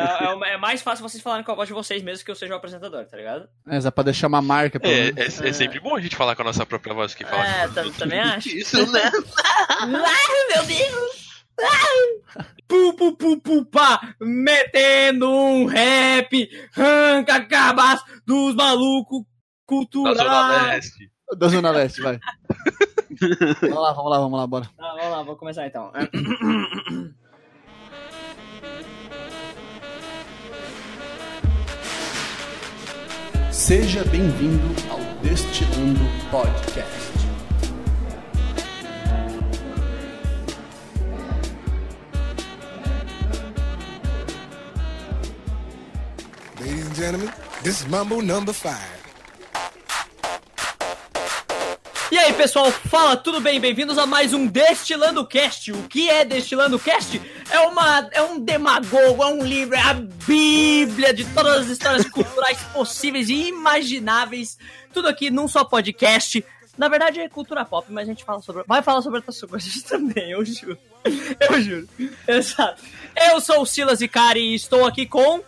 é, é, mais fácil vocês falarem com a voz de vocês mesmo que eu seja o apresentador, tá ligado? É, só pra deixar uma marca. É, é, é, sempre bom a gente falar com a nossa própria voz que fala. É, também acho. Isso, né? Ai, meu Deus! Pu, pu, pu, pu, pá, metendo um rap, arranca cabas dos malucos culturais. Da Zona Leste. Da Zona Leste, vai. vamos lá, vamos lá, vamos lá, bora. Tá, vamos lá, vou começar então. Seja bem-vindo ao Destilando Podcast. Ladies and gentlemen, this is Mambo number five. E aí, pessoal, fala, tudo bem? Bem-vindos a mais um Destilando Cast. O que é Destilando Cast? É uma é um demagogo, é um livro, é a bíblia de todas as histórias culturais possíveis e imagináveis. Tudo aqui num só podcast. Na verdade é cultura pop, mas a gente fala sobre, vai falar sobre outras coisas também, eu juro. Eu juro. Exato. Eu sou o Silas Icari e estou aqui com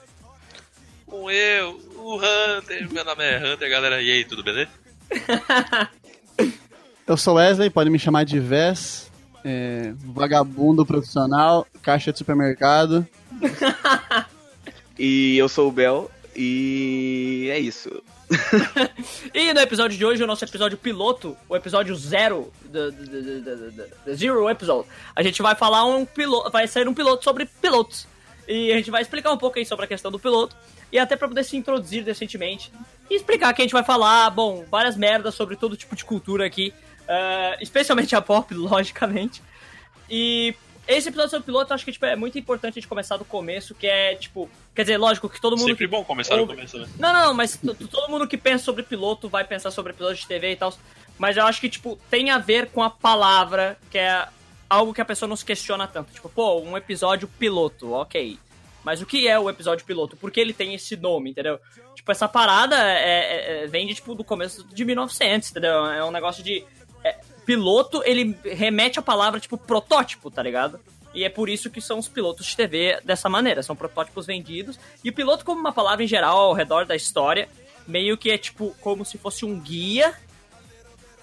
Com eu, o Hunter. Meu nome é Hunter, galera. E aí, tudo beleza? Eu sou Wesley, pode me chamar de Vess, é, vagabundo profissional, caixa de supermercado. E eu sou o Bel, e é isso. E no episódio de hoje, o nosso episódio piloto, o episódio zero, do- do- do Zero Episode, a gente vai falar um piloto, vai sair um piloto sobre pilotos. E a gente vai explicar um pouco aí sobre a questão do piloto, e até pra poder se introduzir decentemente, e explicar que a gente vai falar, bom, várias merdas sobre todo tipo de cultura aqui, ah, especialmente a pop, logicamente. E esse episódio sobre piloto, eu acho que tipo, é muito importante a gente começar do começo, que é, tipo, quer dizer, lógico que todo mundo... Sempre bom começar no ouve- começo, né? não, não, mas todo mundo que pensa sobre piloto vai pensar sobre piloto de TV e tal. Mas eu acho que, tipo, tem a ver com a palavra, que é algo que a pessoa não se questiona tanto. Tipo, pô, um episódio piloto, ok. Mas o que é o episódio piloto? Por que ele tem esse nome, entendeu? Tipo, essa parada é, é- é- vem de, tipo, do começo de 1900, entendeu? É um negócio de... piloto, ele remete à palavra, tipo, protótipo, tá ligado? E é por isso que são os pilotos de TV dessa maneira. São protótipos vendidos. E o piloto, como uma palavra em geral ao redor da história, meio que é tipo como se fosse um guia.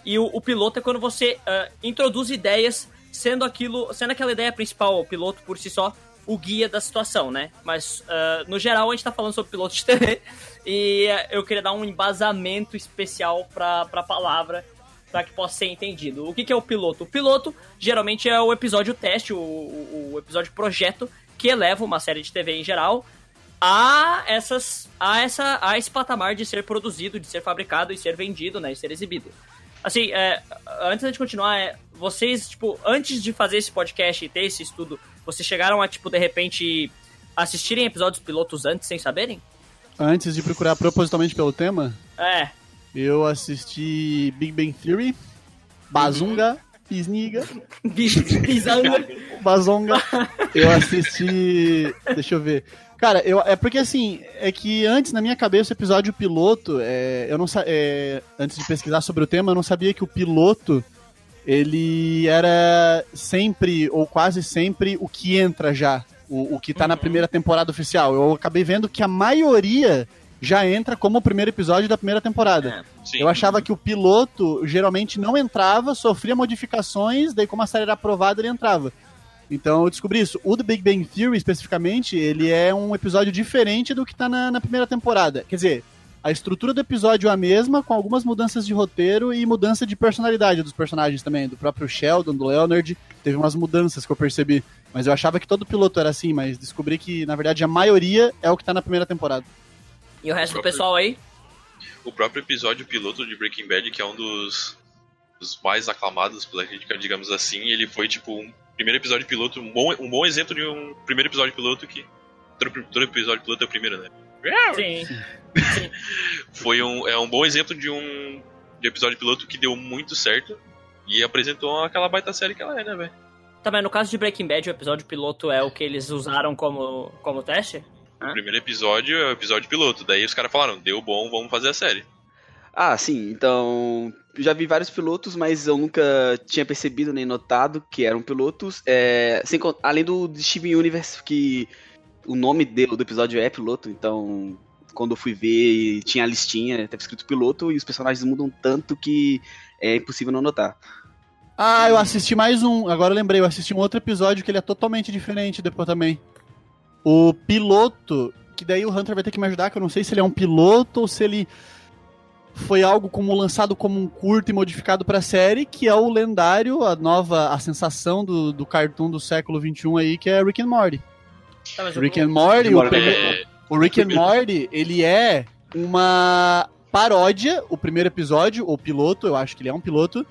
E o, o piloto é quando você ah, introduz ideias, sendo aquilo, sendo aquela ideia principal, o piloto por si só, o guia da situação, né? Mas ah, no geral a gente tá falando sobre piloto de TV. E ah, eu queria dar um embasamento especial pra, pra palavra para que possa ser entendido. O que, que é o piloto? O piloto geralmente é o episódio teste, o, o, o episódio projeto que eleva uma série de TV em geral a essas a essa a esse patamar de ser produzido, de ser fabricado e ser vendido, né, e ser exibido. Assim, é, antes de continuar, é, vocês tipo antes de fazer esse podcast e ter esse estudo, vocês chegaram a tipo de repente assistirem episódios pilotos antes sem saberem? Antes de procurar propositalmente pelo tema, É, eu assisti Big Bang Theory, Bazunga, Pisniga, pisando. Bazonga. Eu assisti. Deixa eu ver. Cara, eu, é porque assim, é que antes na minha cabeça o episódio piloto, é, eu não é, antes de pesquisar sobre o tema, eu não sabia que o piloto ele era sempre ou quase sempre o que entra já, o, o que tá na primeira temporada oficial. Eu acabei vendo que a maioria já entra como o primeiro episódio da primeira temporada. Sim. Eu achava que o piloto geralmente não entrava, sofria modificações, daí como a série era aprovada, ele entrava. Então eu descobri isso. O The Big Bang Theory, especificamente, ele é um episódio diferente do que tá na, na primeira temporada. Quer dizer, a estrutura do episódio é a mesma, com algumas mudanças de roteiro e mudança de personalidade dos personagens também. Do próprio Sheldon, do Leonard, teve umas mudanças que eu percebi. Mas eu achava que todo piloto era assim, mas descobri que, na verdade, a maioria é o que tá na primeira temporada. E o resto do pessoal aí? O próprio episódio piloto de Breaking Bad, que é um dos, dos mais aclamados pela crítica, digamos assim, ele foi tipo um primeiro episódio piloto, um bom, um bom exemplo de um primeiro episódio piloto que. Todo, todo episódio piloto é o primeiro, né? Sim. Foi um, é um bom exemplo de um de episódio piloto que deu muito certo e apresentou aquela baita série que ela é, né, velho? Também, no caso de Breaking Bad, o episódio piloto é o que eles usaram como, como teste? O primeiro episódio é o episódio piloto. Daí os caras falaram, deu bom, vamos fazer a série. Ah, sim, então. Já vi vários pilotos, mas eu nunca tinha percebido nem notado que eram pilotos. É, sem além do Steven Universe, que o nome dele, do episódio é piloto, então quando eu fui ver tinha a listinha, tava escrito piloto e os personagens mudam tanto que é impossível não notar. Ah, eu assisti mais um. Agora eu lembrei, eu assisti um outro episódio que ele é totalmente diferente depois também. O piloto, que daí o Hunter vai ter que me ajudar, que eu não sei se ele é um piloto ou se ele foi algo como lançado como um curto e modificado pra série, que é o lendário, a nova, a sensação do, do cartoon do século XXI aí, que é Rick and Morty. Tá, Rick and Morty, o, É, o Rick and Morty, ele é uma paródia, o primeiro episódio, ou piloto, eu acho que ele é um piloto,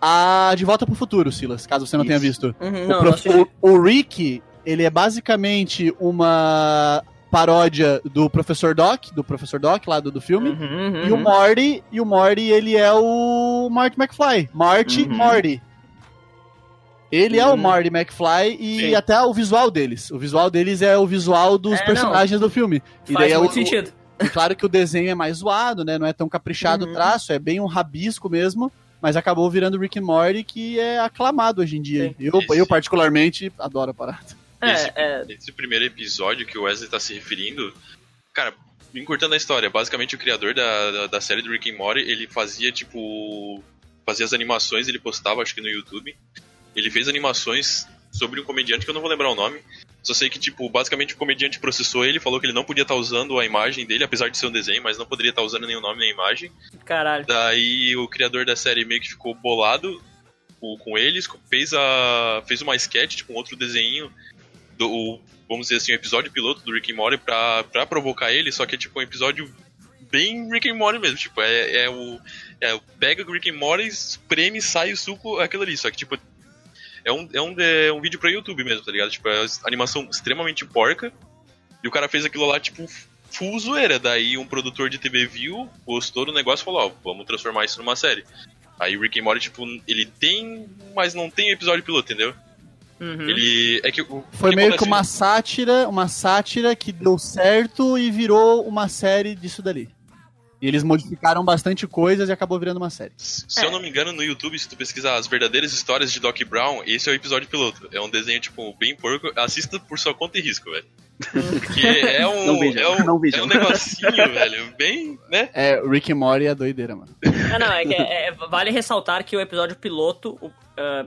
a De Volta pro Futuro, Silas, caso você não tenha Isso. visto. Uhum, O, não, prof- não o- o Rick, ele é basicamente uma paródia do Professor Doc, do Professor Doc lá do, do filme. Uhum, uhum, E o. Morty, e o Morty, ele é o Marty McFly. Marty Uhum. Morty. Ele é o Uhum. Marty McFly e Sim. até o visual deles. O visual deles é o visual dos É, não. personagens do filme. E Faz daí é muito o- sentido. e claro que o desenho é mais zoado, né? Não é tão caprichado o Uhum. traço, é bem um rabisco mesmo. Mas acabou virando Rick and Morty, que é aclamado hoje em dia. Sim. Eu, eu, particularmente, adoro a parada. Esse- É, é, Esse primeiro episódio que o Wesley tá se referindo, cara, encurtando a história, basicamente o criador da, da, da série do Rick and Morty, ele fazia, tipo, fazia as animações, ele postava, acho que no YouTube. Ele fez animações sobre um comediante que eu não vou lembrar o nome. Só sei que, tipo, basicamente o comediante processou ele, falou que ele não podia estar usando a imagem dele, apesar de ser um desenho, mas não poderia estar usando nenhum nome nem imagem. caralho. Daí o criador da série meio que ficou bolado com, com eles, fez, a, fez uma sketch, tipo, um outro desenho, do, o- vamos dizer assim, um episódio piloto do Rick and Morty pra, pra provocar ele, só que é tipo um episódio bem Rick and Morty mesmo, tipo, é, é o... É, o- pega o Rick and Morty, espreme, sai o suco, aquilo ali, só que tipo... É um, é, um, é um vídeo pra YouTube mesmo, tá ligado? Tipo, é animação extremamente porca, e o cara fez aquilo lá, tipo, full zoeira. Daí um produtor de TV viu, gostou do negócio e falou, ó, vamos transformar isso numa série. Aí o Rick and Morty, tipo, ele tem, mas não tem episódio piloto, entendeu? Uhum. Ele. É que o Foi que meio que uma sátira, uma sátira que deu certo e virou uma série disso dali. E eles modificaram bastante coisas e acabou virando uma série. Se eu não me engano, no YouTube, se tu pesquisar as verdadeiras histórias de Doc Brown, esse é o episódio piloto. É um desenho, tipo, bem porco. Assista por sua conta e risco, velho. Porque é um. Não vejam, é um, não vejam. é um negocinho, velho. Bem, né? É, Rick and Morty é doideira, mano. Ah, não, é que é- é- vale ressaltar que o episódio piloto o, ah,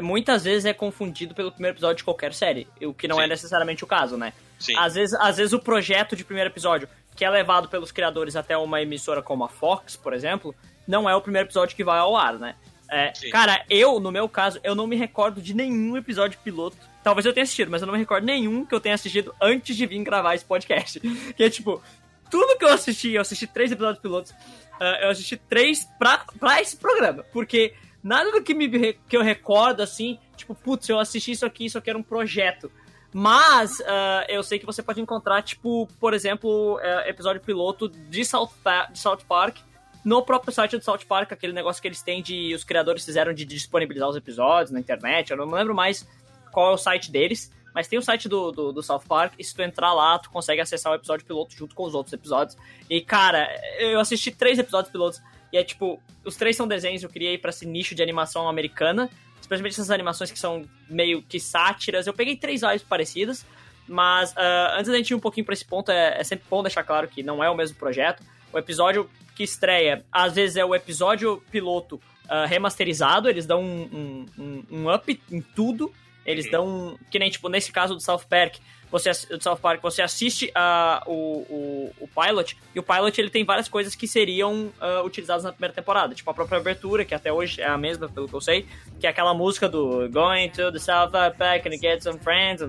muitas vezes é confundido pelo primeiro episódio de qualquer série, o que não é Sim. necessariamente o caso, né? Sim. Às vezes, às vezes o projeto de primeiro episódio, que é levado pelos criadores até uma emissora como a Fox, por exemplo, não é o primeiro episódio que vai ao ar, né? É, cara, eu, no meu caso, eu não me recordo de nenhum episódio piloto. Talvez eu tenha assistido, mas eu não me recordo nenhum que eu tenha assistido antes de vir gravar esse podcast. Que é tipo, tudo que eu assisti, eu assisti três episódios pilotos, ah, eu assisti três pra, pra esse programa. Porque nada do que, me, que eu recordo, assim, tipo, putz, eu assisti isso aqui, isso aqui era um projeto. Mas ah, eu sei que você pode encontrar, tipo, por exemplo, eh, episódio piloto de South, de South Park no próprio site do South Park, aquele negócio que eles têm de. Os criadores fizeram de disponibilizar os episódios na internet. Eu não lembro mais qual é o site deles. Mas tem o site do, do, do South Park, e se tu entrar lá, tu consegue acessar o episódio piloto junto com os outros episódios. E, cara, eu assisti três episódios pilotos, e é tipo, os três são desenhos que eu criei pra esse nicho de animação americana, especialmente essas animações que são meio que sátiras. Eu peguei três vibes parecidas, mas ah, antes da gente ir um pouquinho pra esse ponto, é, é sempre bom deixar claro que não é o mesmo projeto. O episódio que estreia, às vezes é o episódio piloto ah, remasterizado, eles dão um, um, um- um up em tudo. Eles dão. um- Que nem, tipo, nesse caso do South Park, você, do South Park, você assiste a, o, o, o Pilot, e o Pilot ele tem várias coisas que seriam ah, utilizadas na primeira temporada. Tipo, a própria abertura, que até hoje é a mesma, pelo que eu sei, que é aquela música do Going to the South Park and get some friends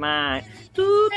tu.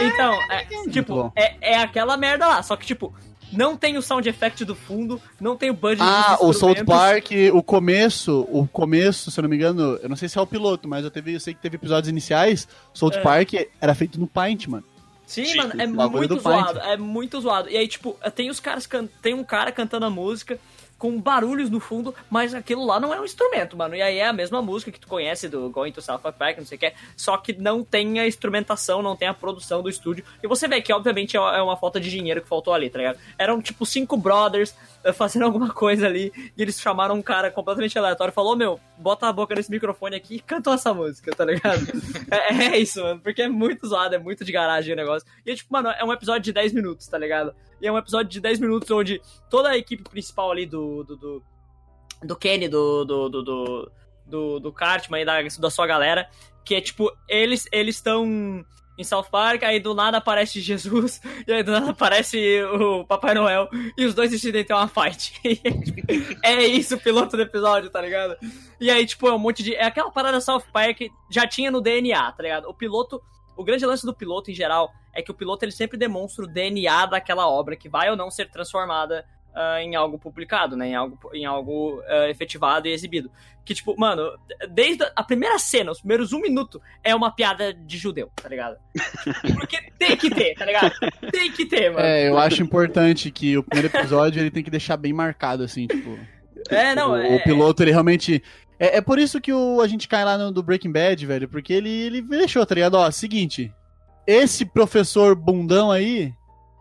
Então, é, bom. tipo, é, é aquela merda lá, só que, tipo, não tem o sound effect do fundo, não tem o budget Ah, o South. Park, o começo, o começo, se eu não me engano, eu não sei se é o piloto, mas eu, teve, eu sei que teve episódios iniciais, South É. Park era feito no Paint, mano. Sim, Sim, mano, é muito do Paint. zoado, é muito zoado. E aí, tipo, tem os caras can... tem um cara cantando a música, com barulhos no fundo, mas aquilo lá não é um instrumento, mano. E aí é a mesma música que tu conhece do Going to South Park, não sei o que, só que não tem a instrumentação, não tem a produção do estúdio. E você vê que, obviamente, é uma falta de dinheiro que faltou ali, tá ligado? Eram, tipo, cinco brothers eh, fazendo alguma coisa ali, e eles chamaram um cara completamente aleatório e falou, meu, bota a boca nesse microfone aqui e cantou essa música, tá ligado? é, é, isso, mano, porque é muito zoado, é muito de garagem o negócio. E é tipo, mano, é um episódio de 10 minutos, tá ligado? E é um episódio de 10 minutos onde toda a equipe principal ali do. do, do, do Kenny, do. do, do, do, do, do Cartman e da, da sua galera. Que é tipo, eles estão em South Park, aí do nada aparece Jesus, e aí do nada aparece o Papai Noel, e os dois decidem ter uma fight. é isso o piloto do episódio, tá ligado? E aí, tipo, é um monte de. É aquela parada South Park já tinha no DNA, tá ligado? O piloto. O grande lance do piloto em geral é que o piloto ele sempre demonstra o DNA daquela obra que vai ou não ser transformada uh, em algo publicado, né? Em algo, em algo uh, efetivado e exibido. Que, tipo, mano, desde a primeira cena, os primeiros um minuto, é uma piada de judeu, tá ligado? Porque tem que ter, tá ligado? Tem que ter, mano. É, eu acho importante que o primeiro episódio ele tem que deixar bem marcado, assim, tipo. É, não, o, é... o piloto, ele realmente. É, é por isso que o, a gente cai lá no do Breaking Bad, velho, porque ele, ele deixou, tá ligado? Ó, seguinte, esse professor bundão aí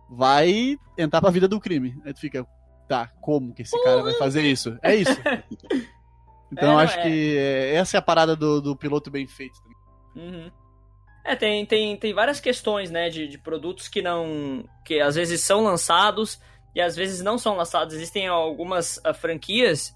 vai entrar pra vida do crime. Aí tu fica, tá, como que esse cara vai fazer isso? É isso. Então É, acho é. que essa é a parada do, do piloto bem feito. Uhum. É, tem, tem, tem várias questões, né, de, de produtos que não. que às vezes são lançados e às vezes não são lançados. Existem algumas ah, franquias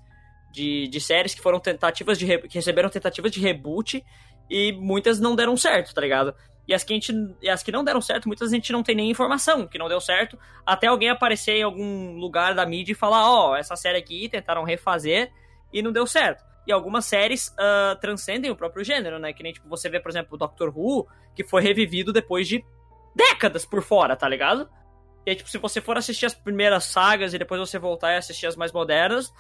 de, de séries que foram tentativas de. re- que receberam tentativas de reboot e muitas não deram certo, tá ligado? E as que, a gente, e as que não deram certo, muitas a gente não tem nem informação que não deu certo, até alguém aparecer em algum lugar da mídia e falar: ó, essa série aqui tentaram refazer e não deu certo. E algumas séries ah, transcendem o próprio gênero, né? Que nem tipo, você vê, por exemplo, o Doctor Who, que foi revivido depois de décadas por fora, tá ligado? E aí, tipo, se você for assistir as primeiras sagas e depois você voltar e assistir as mais modernas,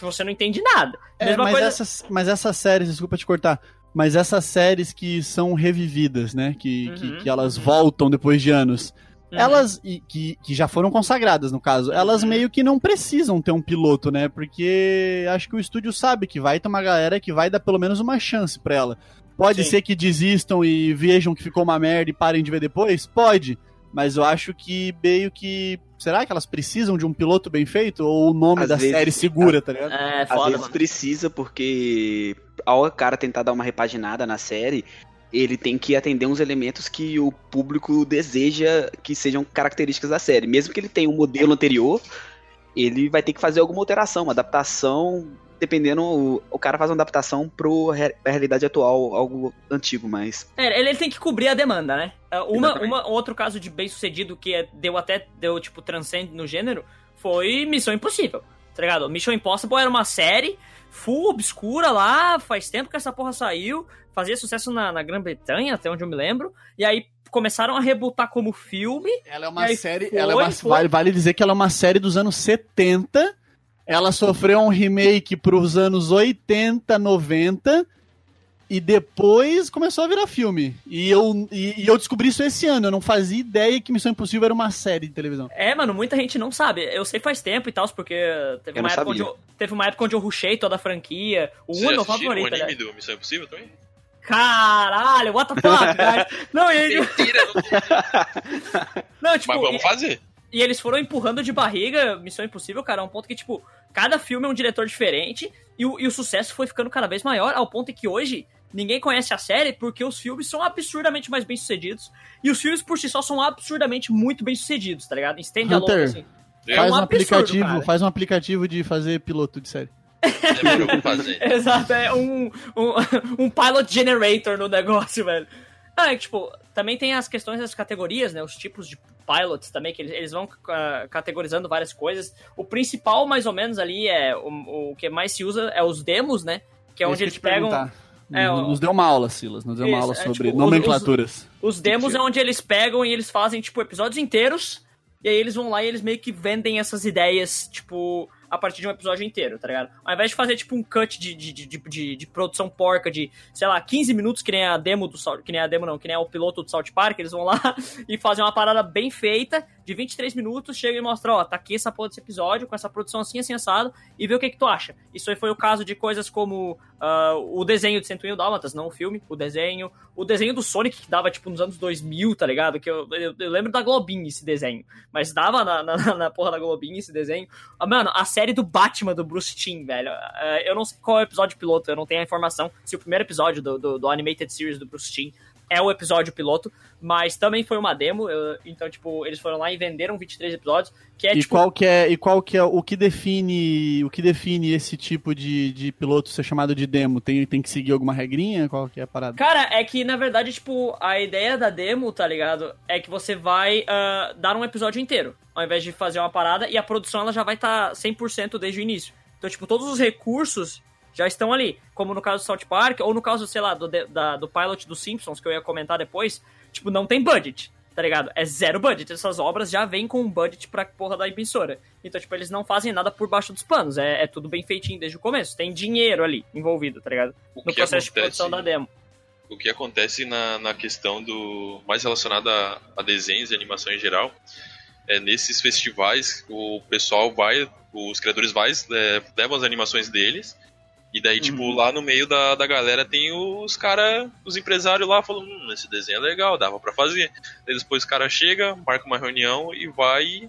você não entende nada. É, Mesma mas, coisa. essas, mas essas séries, desculpa te cortar, mas essas séries que são revividas, né? Que, que, Uhum, que elas uhum. voltam depois de anos. Uhum. Elas, e que, que já foram consagradas, no caso, elas Uhum. meio que não precisam ter um piloto, né? Porque acho que o estúdio sabe que vai ter uma galera que vai dar pelo menos uma chance pra ela. Pode Sim. ser que desistam e vejam que ficou uma merda e parem de ver depois? Pode. Mas eu acho que meio que. Será que elas precisam de um piloto bem feito? Ou o nome Às da vezes- série segura, tá ligado? É, Às foda, vezes mano. precisa, porque ao cara tentar dar uma repaginada na série, ele tem que atender uns elementos que o público deseja que sejam características da série. Mesmo que ele tenha um modelo anterior, ele vai ter que fazer alguma alteração, uma adaptação, dependendo, o, o cara faz uma adaptação pro re- pra realidade atual, algo antigo, mas É, ele, ele tem que cobrir a demanda, né? É, Uma, Exatamente. uma, outro caso de bem sucedido que é- deu até, deu, tipo, transcende no gênero, foi Missão Impossível, tá ligado? Mission Impossible era uma série full obscura lá, faz tempo que essa porra saiu, fazia sucesso na, na Grã-Bretanha, até onde eu me lembro, e aí começaram a rebutar como filme, Ela é uma série. foi, ela é uma. Vale, vale dizer que ela é uma série dos anos 70. Ela sofreu um remake pros anos 80, 90. E depois começou a virar filme. E eu, e, e eu descobri isso esse ano. Eu não fazia ideia que Missão Impossível era uma série de televisão. É, mano, muita gente não sabe. Eu sei faz tempo e tal, porque teve Eu uma, época onde eu, teve uma época onde eu rushei toda a franquia. O 1 Vocês é meu favorito, o anime aliás. do Missão Impossível também? Caralho, what the fuck, guys? Não, e, ele- Mentira, não, tipo, Mas vamos e, fazer. e eles foram empurrando de barriga Missão Impossível, cara, a um ponto que, tipo, cada filme é um diretor diferente e o, e o sucesso foi ficando cada vez maior, ao ponto que hoje ninguém conhece a série porque os filmes são absurdamente mais bem sucedidos e os filmes por si só são absurdamente muito bem sucedidos, tá ligado? Em stand-alone, assim. É faz um um, absurdo, aplicativo, faz um aplicativo de fazer piloto de série. Fazer. Exato, é um, um, um pilot generator no negócio, velho. Ah, e, tipo, também tem as questões das categorias, né? Os tipos de pilots também, que eles, eles vão ah, categorizando várias coisas. O principal, mais ou menos, ali, é o, o que mais se usa é os demos, né? Que é onde que eles pegam. perguntar. É, nos, deu uma aula, Silas. Nos deu uma Isso, aula é, sobre tipo, os- nomenclaturas. Os demos Mentira. é onde eles pegam e eles fazem, tipo, episódios inteiros. E aí eles vão lá e eles meio que vendem essas ideias, tipo, a partir de um episódio inteiro, tá ligado? Ao invés de fazer, tipo, um cut de, de, de, de, de produção porca de, sei lá, 15 minutos, que nem a demo do South, que nem a demo não, que nem o piloto do South Park, eles vão lá e fazem uma parada bem feita, de 23 minutos, chega e mostra, ó, tá aqui essa porra desse episódio, com essa produção assim, assim, assado, e vê o que que tu acha. Isso aí foi o caso de coisas como uh, o desenho de 101 Dálmatas, não o filme, o desenho, o desenho do Sonic, que dava, tipo, nos anos 2000, tá ligado? Que eu, eu, eu lembro da Globinha esse desenho, mas dava na, na, na, porra da Globinha esse desenho. Ah, mano, a série do Batman do Bruce Timm, velho, uh, eu não sei qual é o episódio piloto, eu não tenho a informação se o primeiro episódio do, do, do Animated Series do Bruce Timm é o episódio piloto, mas também foi uma demo, eu, então, tipo, eles foram lá e venderam 23 episódios, que é, e tipo... Qual que é, e qual que é o que define o que define esse tipo de, de piloto ser chamado de demo? Tem, tem que seguir alguma regrinha? Qual que é a parada? Cara, é que, na verdade, tipo, a ideia da demo, tá ligado? É que você vai uh, dar um episódio inteiro, ao invés de fazer uma parada, e a produção ela já vai estar tá 100% desde o início. Então, tipo, todos os recursos já estão ali. Como no caso do South Park, ou no caso, sei lá, do, da, do pilot dos Simpsons, que eu ia comentar depois, tipo, não tem budget, tá ligado? É zero budget. Essas obras já vêm com um budget pra porra da emissora. Então, tipo, eles não fazem nada por baixo dos panos. É, é tudo bem feitinho desde o começo. Tem dinheiro ali envolvido, tá ligado? O no processo de acontece- produção da demo. O que acontece na, na questão do. mais relacionada a, a desenhos e animação em geral, é nesses festivais o pessoal vai, os criadores vai, é, levam as animações deles, e daí, tipo, lá no meio da, da galera tem os cara, os empresários lá falando, hum, esse desenho é legal, dava pra fazer. Daí depois o cara chega, marca uma reunião e vai e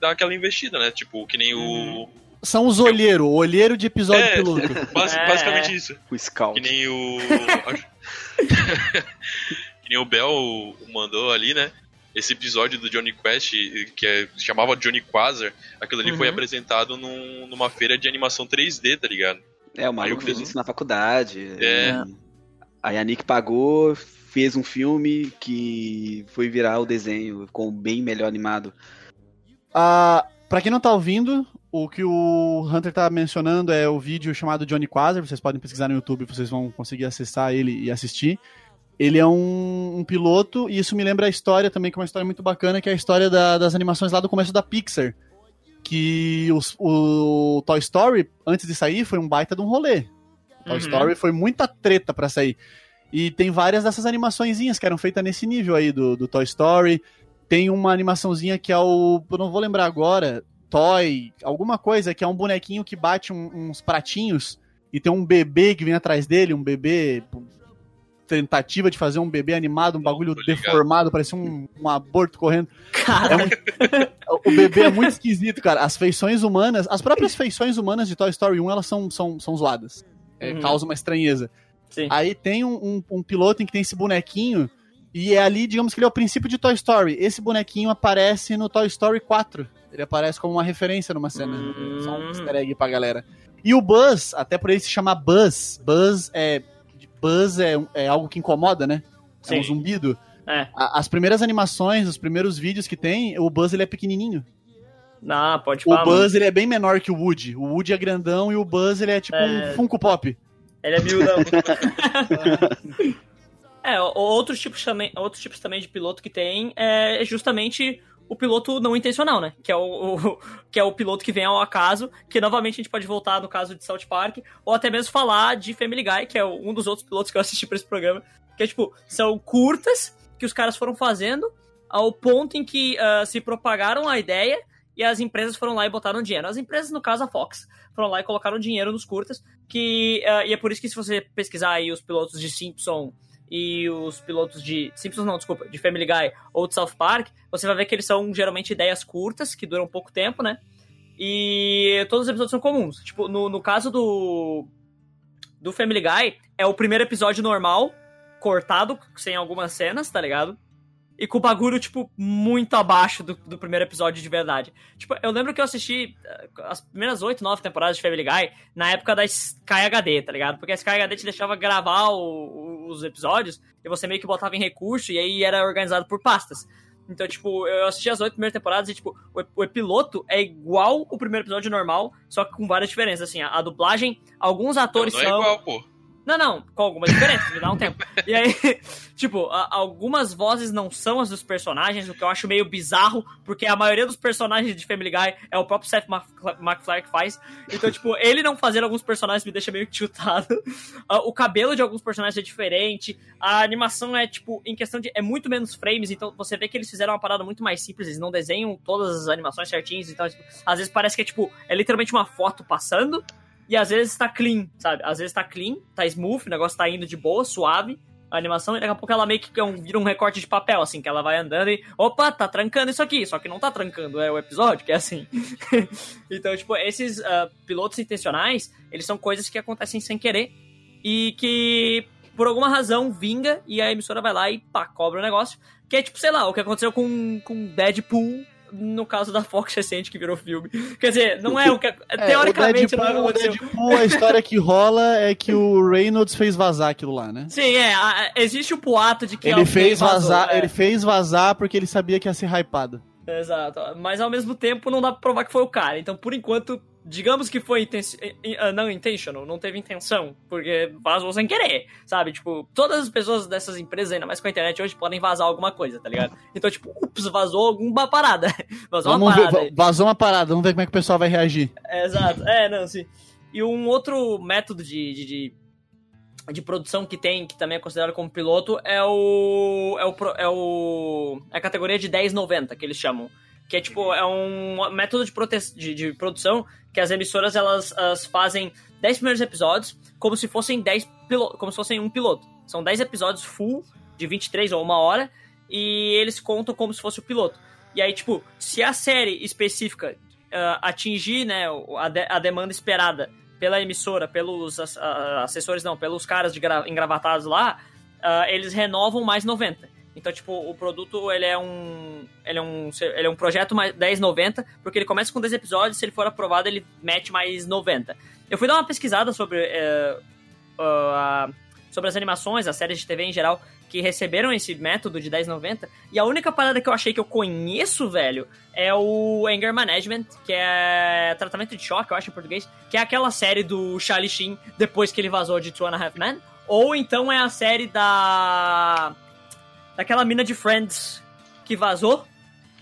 dá aquela investida, né? Tipo, que nem o. São os olheiros, o olheiro de episódio É. piloto. É, basicamente é. isso. O Scout. Que nem o. que nem o Bell mandou ali, né? Esse episódio do Johnny Quest, que é, chamava Johnny Quasar, aquilo ali foi Uhum. apresentado num- numa feira de animação 3D, tá ligado? É, o maluco fez isso na faculdade. É. E Aí a Nick pagou, fez um filme que foi virar o desenho, ficou bem melhor animado. Ah, pra quem não tá ouvindo, o que o Hunter tá mencionando é o vídeo chamado Johnny Quasar. Vocês podem pesquisar no YouTube, vocês vão conseguir acessar ele e assistir. Ele é um, um piloto, e isso me lembra a história também, que é uma história muito bacana, que é a história da- das animações lá do começo da Pixar. Que os- o Toy Story, antes de sair, foi um baita de um rolê. Toy Uhum. Story foi muita treta pra sair. E tem várias dessas animaçõezinhas que eram feitas nesse nível aí do, do Toy Story. Tem uma animaçãozinha que é o. Eu não vou lembrar agora. Toy, alguma coisa, que é um bonequinho que bate um- uns pratinhos e tem um bebê que vem atrás dele, um bebê. Tentativa de fazer um bebê animado, um bagulho deformado, parecia um, um aborto correndo. Cara, É muito- o bebê é muito esquisito, cara. As feições humanas, as próprias feições humanas de Toy Story 1, elas são, são, são zoadas. É, Uhum. Causa uma estranheza. sim. Aí tem um, um, um piloto em que tem esse bonequinho, e é ali, digamos que ele é o princípio de Toy Story. Esse bonequinho aparece no Toy Story 4. Ele aparece como uma referência numa cena. Hum. Só um easter egg pra galera. E o Buzz, até por ele se chamar Buzz, Buzz é. Buzz é, é algo que incomoda, né? É Sim. um zumbido. É. A- As primeiras animações, os primeiros vídeos que tem, o Buzz ele é pequenininho. Não, pode O falar. mano. Buzz ele é bem menor que o Woody. O Woody é grandão e o Buzz ele é tipo É. um Funko Pop. Ele é miudão. é, o- outros tipos, também, outros tipos também de piloto que tem é justamente o piloto não intencional, né? Que é o, o- que é o piloto que vem ao acaso, que novamente a gente pode voltar no caso de South Park, ou até mesmo falar de Family Guy, que é um dos outros pilotos que eu assisti pra esse programa, que é tipo, são curtas que os caras foram fazendo ao ponto em que ah, se propagaram a ideia e as empresas foram lá e botaram dinheiro. As empresas, no caso a Fox, foram lá e colocaram dinheiro nos curtas, que ah, e é por isso que se você pesquisar aí os pilotos de Simpson e os pilotos de Simpsons não, desculpa, de Family Guy ou de South Park, você vai ver que eles são geralmente ideias curtas que duram pouco tempo, né? E todos os episódios são comuns. Tipo, no, no caso do do Family Guy, é o primeiro episódio normal, cortado, sem algumas cenas, tá ligado? E com o bagulho, tipo, muito abaixo do, do primeiro episódio de verdade. Tipo, eu lembro que eu assisti eh, as primeiras oito, nove temporadas de Family Guy na época da Sky HD, tá ligado? Porque a Sky HD te deixava gravar o- o- os episódios e você meio que botava em recurso e aí era organizado por pastas. Então, tipo, eu assisti as oito primeiras temporadas e, tipo, o, o piloto é igual o primeiro episódio normal, só que com várias diferenças, assim. A, a dublagem, alguns Não, atores não é são... igual, pô. Não, não, com algumas diferenças, me dá um tempo. E aí, tipo, algumas vozes não são as dos personagens, o que eu acho meio bizarro, porque a maioria dos personagens de Family Guy é o próprio Seth Mac- MacFarlane que faz. Então, tipo, ele não fazer alguns personagens me deixa meio tiltado. Ah, o cabelo de alguns personagens é diferente. A animação é, tipo, em questão de. É muito menos frames, então você vê que eles fizeram uma parada muito mais simples, eles não desenham todas as animações certinhas, então, tipo, às vezes parece que é, tipo, é literalmente uma foto passando. E às vezes tá clean, sabe? Às vezes tá clean, tá smooth, o negócio tá indo de boa, suave, a animação, e daqui a pouco ela meio que é vira um recorte de papel, assim, que ela vai andando e, opa, tá trancando isso aqui, só que não tá trancando, é o episódio, que é assim. então, tipo, esses ah, pilotos intencionais, eles são coisas que acontecem sem querer e que, por alguma razão, vinga e a emissora vai lá e pá, cobra o negócio. Que é tipo, sei lá, o que aconteceu com, com Deadpool no caso da Fox recente que virou filme. Quer dizer, não é o que. É, teoricamente o não é o que Deadpool. Deadpool, a história que rola é que o Reynolds fez vazar aquilo lá, né? Sim, é. a- existe o boato de que. Ele fez vazou, vazar, é. ele fez vazar porque ele sabia que ia ser hypado. Exato. Mas ao mesmo tempo não dá pra provar que foi o cara. Então, por enquanto, digamos que foi inten uh, não intentional, não teve intenção, porque vazou sem querer, sabe? Tipo, todas as pessoas dessas empresas, ainda mais com a internet hoje, podem vazar alguma coisa, tá ligado? Então, tipo, ups, vazou alguma parada. Vazou uma Vamos ver, parada. va- vazou uma parada, vamos ver como é que o pessoal vai reagir. É, Exato. É, não, sim. E um outro método de, de, de, de produção que tem, que também é considerado como piloto, é o. É o. É, o, é a categoria de 1090, que eles chamam. Que é tipo, é um método de, de, de produção que as emissoras elas, fazem 10 primeiros episódios como se fossem 10 piloto, como se fossem um piloto. São 10 episódios full, de 23 ou uma hora, e eles contam como se fosse o piloto. E aí, tipo, se a série específica ah, atingir né, a, de- a demanda esperada pela emissora, pelos ah, assessores, não, pelos caras de gra- engravatados lá, ah, eles renovam mais 90. Então, tipo, o produto, ele é um ele é um, ele é um projeto mais 1090, porque ele começa com 10 episódios, se ele for aprovado, ele mete mais 90. Eu fui dar uma pesquisada sobre, eh, ah, sobre as animações, as séries de TV em geral, que receberam esse método de 1090, e a única parada que eu achei que eu conheço, velho, é o Anger Management, que é tratamento de choque, eu acho em português, que é aquela série do Charlie Sheen depois que ele vazou de Two and a Half Men, ou então é a série da daquela mina de Friends que vazou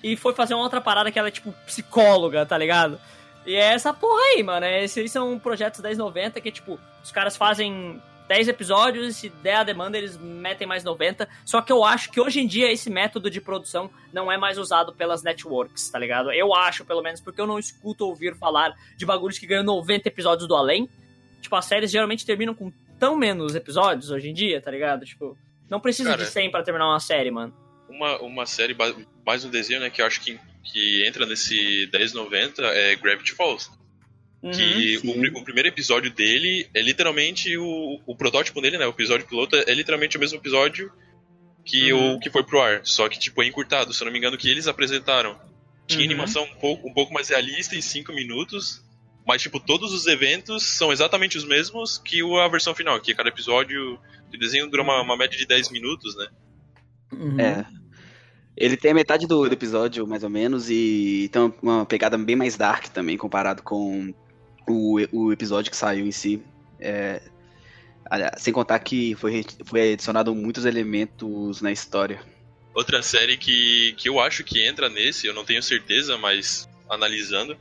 e foi fazer uma outra parada que ela é tipo psicóloga, tá ligado? E é essa porra aí, mano. Esses são projetos 1090 que, tipo, os caras fazem 10 episódios e se der a demanda eles metem mais 90. Só que eu acho que hoje em dia esse método de produção não é mais usado pelas networks, tá ligado? Eu acho, pelo menos, porque eu não escuto ouvir falar de bagulhos que ganham 90 episódios do além. Tipo, as séries geralmente terminam com tão menos episódios hoje em dia, tá ligado? Tipo, não precisa Cara, de 100 pra terminar uma série, mano. Uma, uma série, mais um desenho, né, que eu acho que, que entra nesse 1090 é Gravity Falls. Uhum. que o, o primeiro episódio dele é literalmente o, o protótipo dele, né? O episódio piloto é literalmente o mesmo episódio que Uhum. o que foi pro ar, só que tipo é encurtado, se eu não me engano, que eles apresentaram. Tinha Uhum. animação um pouco, um pouco mais realista em 5 minutos, mas tipo todos os eventos são exatamente os mesmos que a versão final, que cada episódio de desenho dura uma, uma média de 10 minutos, né? Uhum. É. Ele tem a metade do, do episódio, mais ou menos, e tem uma, pegada bem mais dark também, comparado com o, o episódio que saiu em si. É, aliás, sem contar que foi, foi adicionado muitos elementos na história. Outra série que, que eu acho que entra nesse, eu não tenho certeza, mas analisando,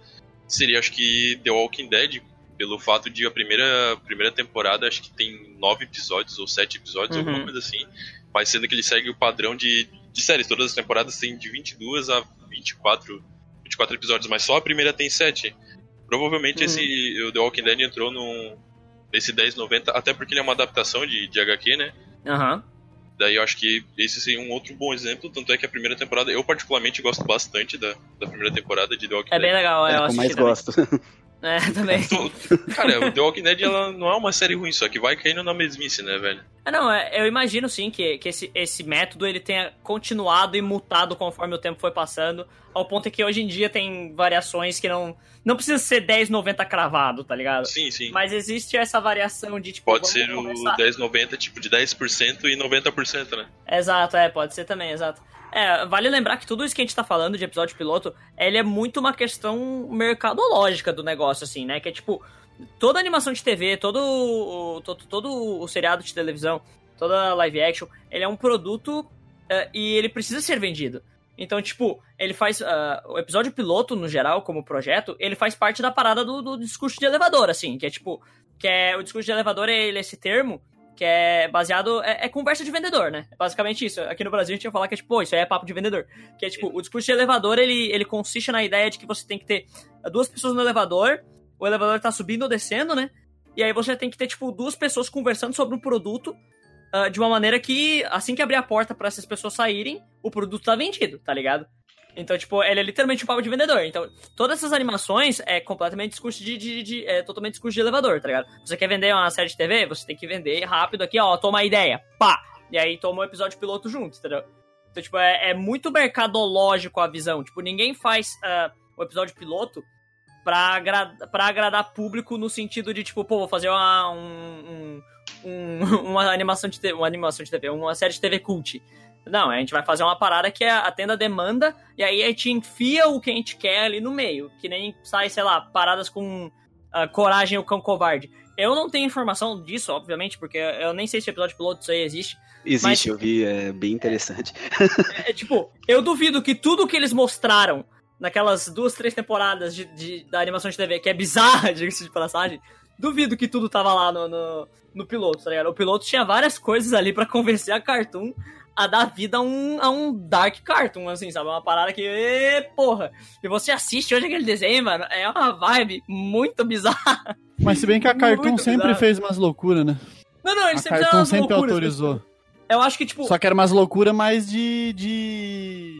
seria acho que The Walking Dead, pelo fato de a primeira, primeira temporada acho que tem nove episódios ou sete episódios, Uhum. alguma coisa assim, mas sendo que ele segue o padrão de, de séries, todas as temporadas têm de 22 a 24, 24 episódios, mas só a primeira tem sete. Provavelmente Uhum. esse o The Walking Dead entrou num, nesse 1090, até porque ele é uma adaptação de, de HQ, né? Aham. Daí eu acho que esse seria um outro bom exemplo, tanto é que a primeira temporada, eu particularmente gosto bastante da, da primeira temporada de The Walking É bem Dead. legal, É, que eu mais também. gosto. É, também. Cara, o The Walking Dead ela não é uma série ruim, só que vai caindo na mesmice, né, velho? É, não, é, eu imagino sim que, que esse, esse método ele tenha continuado e mutado conforme o tempo foi passando, ao ponto que hoje em dia tem variações que não. Não precisa ser 10,90 cravado, tá ligado? Sim, sim. Mas existe essa variação de tipo. Pode ser o começar- 1090, tipo, de 10% e 90%, né? Exato, é, pode ser também, exato. É, vale lembrar que tudo isso que a gente tá falando de episódio piloto, ele é muito uma questão mercadológica do negócio, assim, né? Que é tipo, toda animação de TV, todo todo, todo o seriado de televisão, toda live action, ele é um produto uh, e ele precisa ser vendido. Então, tipo, ele faz. Uh, o episódio piloto, no geral, como projeto, ele faz parte da parada do, do discurso de elevador, assim, que é tipo. Que é. O discurso de elevador é ele, esse termo que é baseado. É, é, conversa de vendedor, né? É basicamente isso. Aqui no Brasil a gente ia falar que é tipo, isso aí é papo de vendedor. Que é tipo, o discurso de elevador ele, ele consiste na ideia de que você tem que ter duas pessoas no elevador, o elevador tá subindo ou descendo, né? E aí você tem que ter, tipo, duas pessoas conversando sobre um produto uh, de uma maneira que, assim que abrir a porta para essas pessoas saírem, o produto tá vendido, tá ligado? Então, tipo, ele é literalmente um papo de vendedor. Então, todas essas animações é completamente discurso de, de, de, é totalmente discurso de elevador, tá ligado? Você quer vender uma série de TV? Você tem que vender rápido aqui, ó, toma a ideia, pá! E aí toma um episódio piloto junto, entendeu? Então, tipo, é, é, muito mercadológico a visão. Tipo, ninguém faz uh, o episódio piloto pra, agra pra agradar público no sentido de, tipo, pô, vou fazer uma, um, um, uma animação de TV, uma animação de TV, uma série de TV cult. Não, a gente vai fazer uma parada que atenda a demanda e aí a gente enfia o que a gente quer ali no meio. Que nem sai, sei lá, paradas com uh, coragem o cão covarde. Eu não tenho informação disso, obviamente, porque eu nem sei se episódio piloto isso aí existe. Existe, mas, eu vi, é bem interessante. É, é, tipo, eu duvido que tudo que eles mostraram naquelas duas, três temporadas de, de da animação de TV, que é bizarra, diga-se de passagem, duvido que tudo tava lá no, no, no, piloto, tá ligado? O piloto tinha várias coisas ali para convencer a Cartoon a dar vida a um, a um Dark Cartoon, assim, sabe? Uma parada que, porra, e você assiste hoje aquele desenho, mano, é uma vibe muito bizarra. Mas se bem que a Cartoon sempre bizarro. fez umas loucuras, né? Não, não, ele a sempre Cartoon sempre loucuras, autorizou. Eu acho que, tipo... Só que era umas loucuras mais de... de...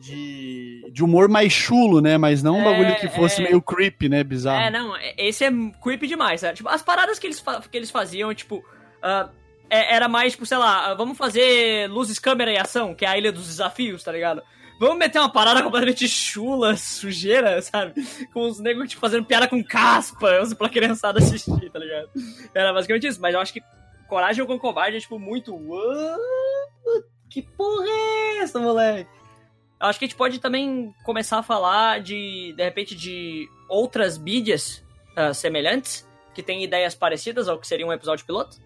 De, de humor mais chulo, né? Mas não um é, bagulho que fosse é... meio creepy, né? Bizarro. É, não, esse é creepy demais, sabe? Tipo, as paradas que eles, que eles faziam, tipo, uh, é, era mais, tipo, sei lá, vamos fazer luzes, câmera e ação, que é a ilha dos desafios, tá ligado? Vamos meter uma parada completamente chula, sujeira, sabe? Com os negros, tipo, fazendo piada com caspa, pra criançada assistir, tá ligado? Era basicamente isso, mas eu acho que Coragem com Covarde é, tipo, muito... Que porra é essa, moleque? Eu acho que a gente pode também começar a falar de, de repente, de outras mídias uh, semelhantes, que têm ideias parecidas ao que seria um episódio piloto.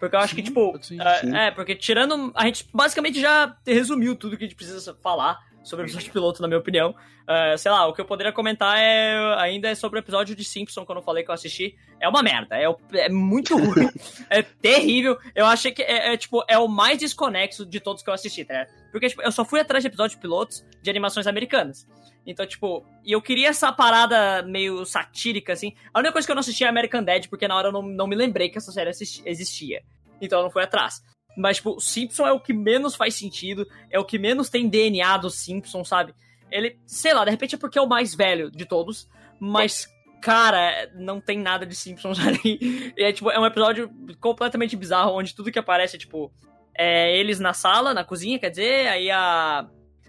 Porque eu acho sim, que, tipo. Sim, uh, sim. É, porque tirando. A gente basicamente já resumiu tudo que a gente precisa falar sobre o episódio piloto, na minha opinião. Uh, sei lá, o que eu poderia comentar é ainda é sobre o episódio de Simpson, quando eu falei que eu assisti. É uma merda, é, é muito ruim, é terrível. Eu achei que é, é, tipo, é o mais desconexo de todos que eu assisti, tá? Porque, tipo, eu só fui atrás de episódios pilotos de animações americanas. Então, tipo, e eu queria essa parada meio satírica, assim. A única coisa que eu não assisti é American Dad, porque na hora eu não, não me lembrei que essa série existia. Então eu não fui atrás. Mas, tipo, o Simpson é o que menos faz sentido, é o que menos tem DNA do Simpson, sabe? Ele, sei lá, de repente é porque é o mais velho de todos, mas, cara, não tem nada de Simpsons ali. É, tipo, é um episódio completamente bizarro, onde tudo que aparece é, tipo, é eles na sala, na cozinha, quer dizer, aí a,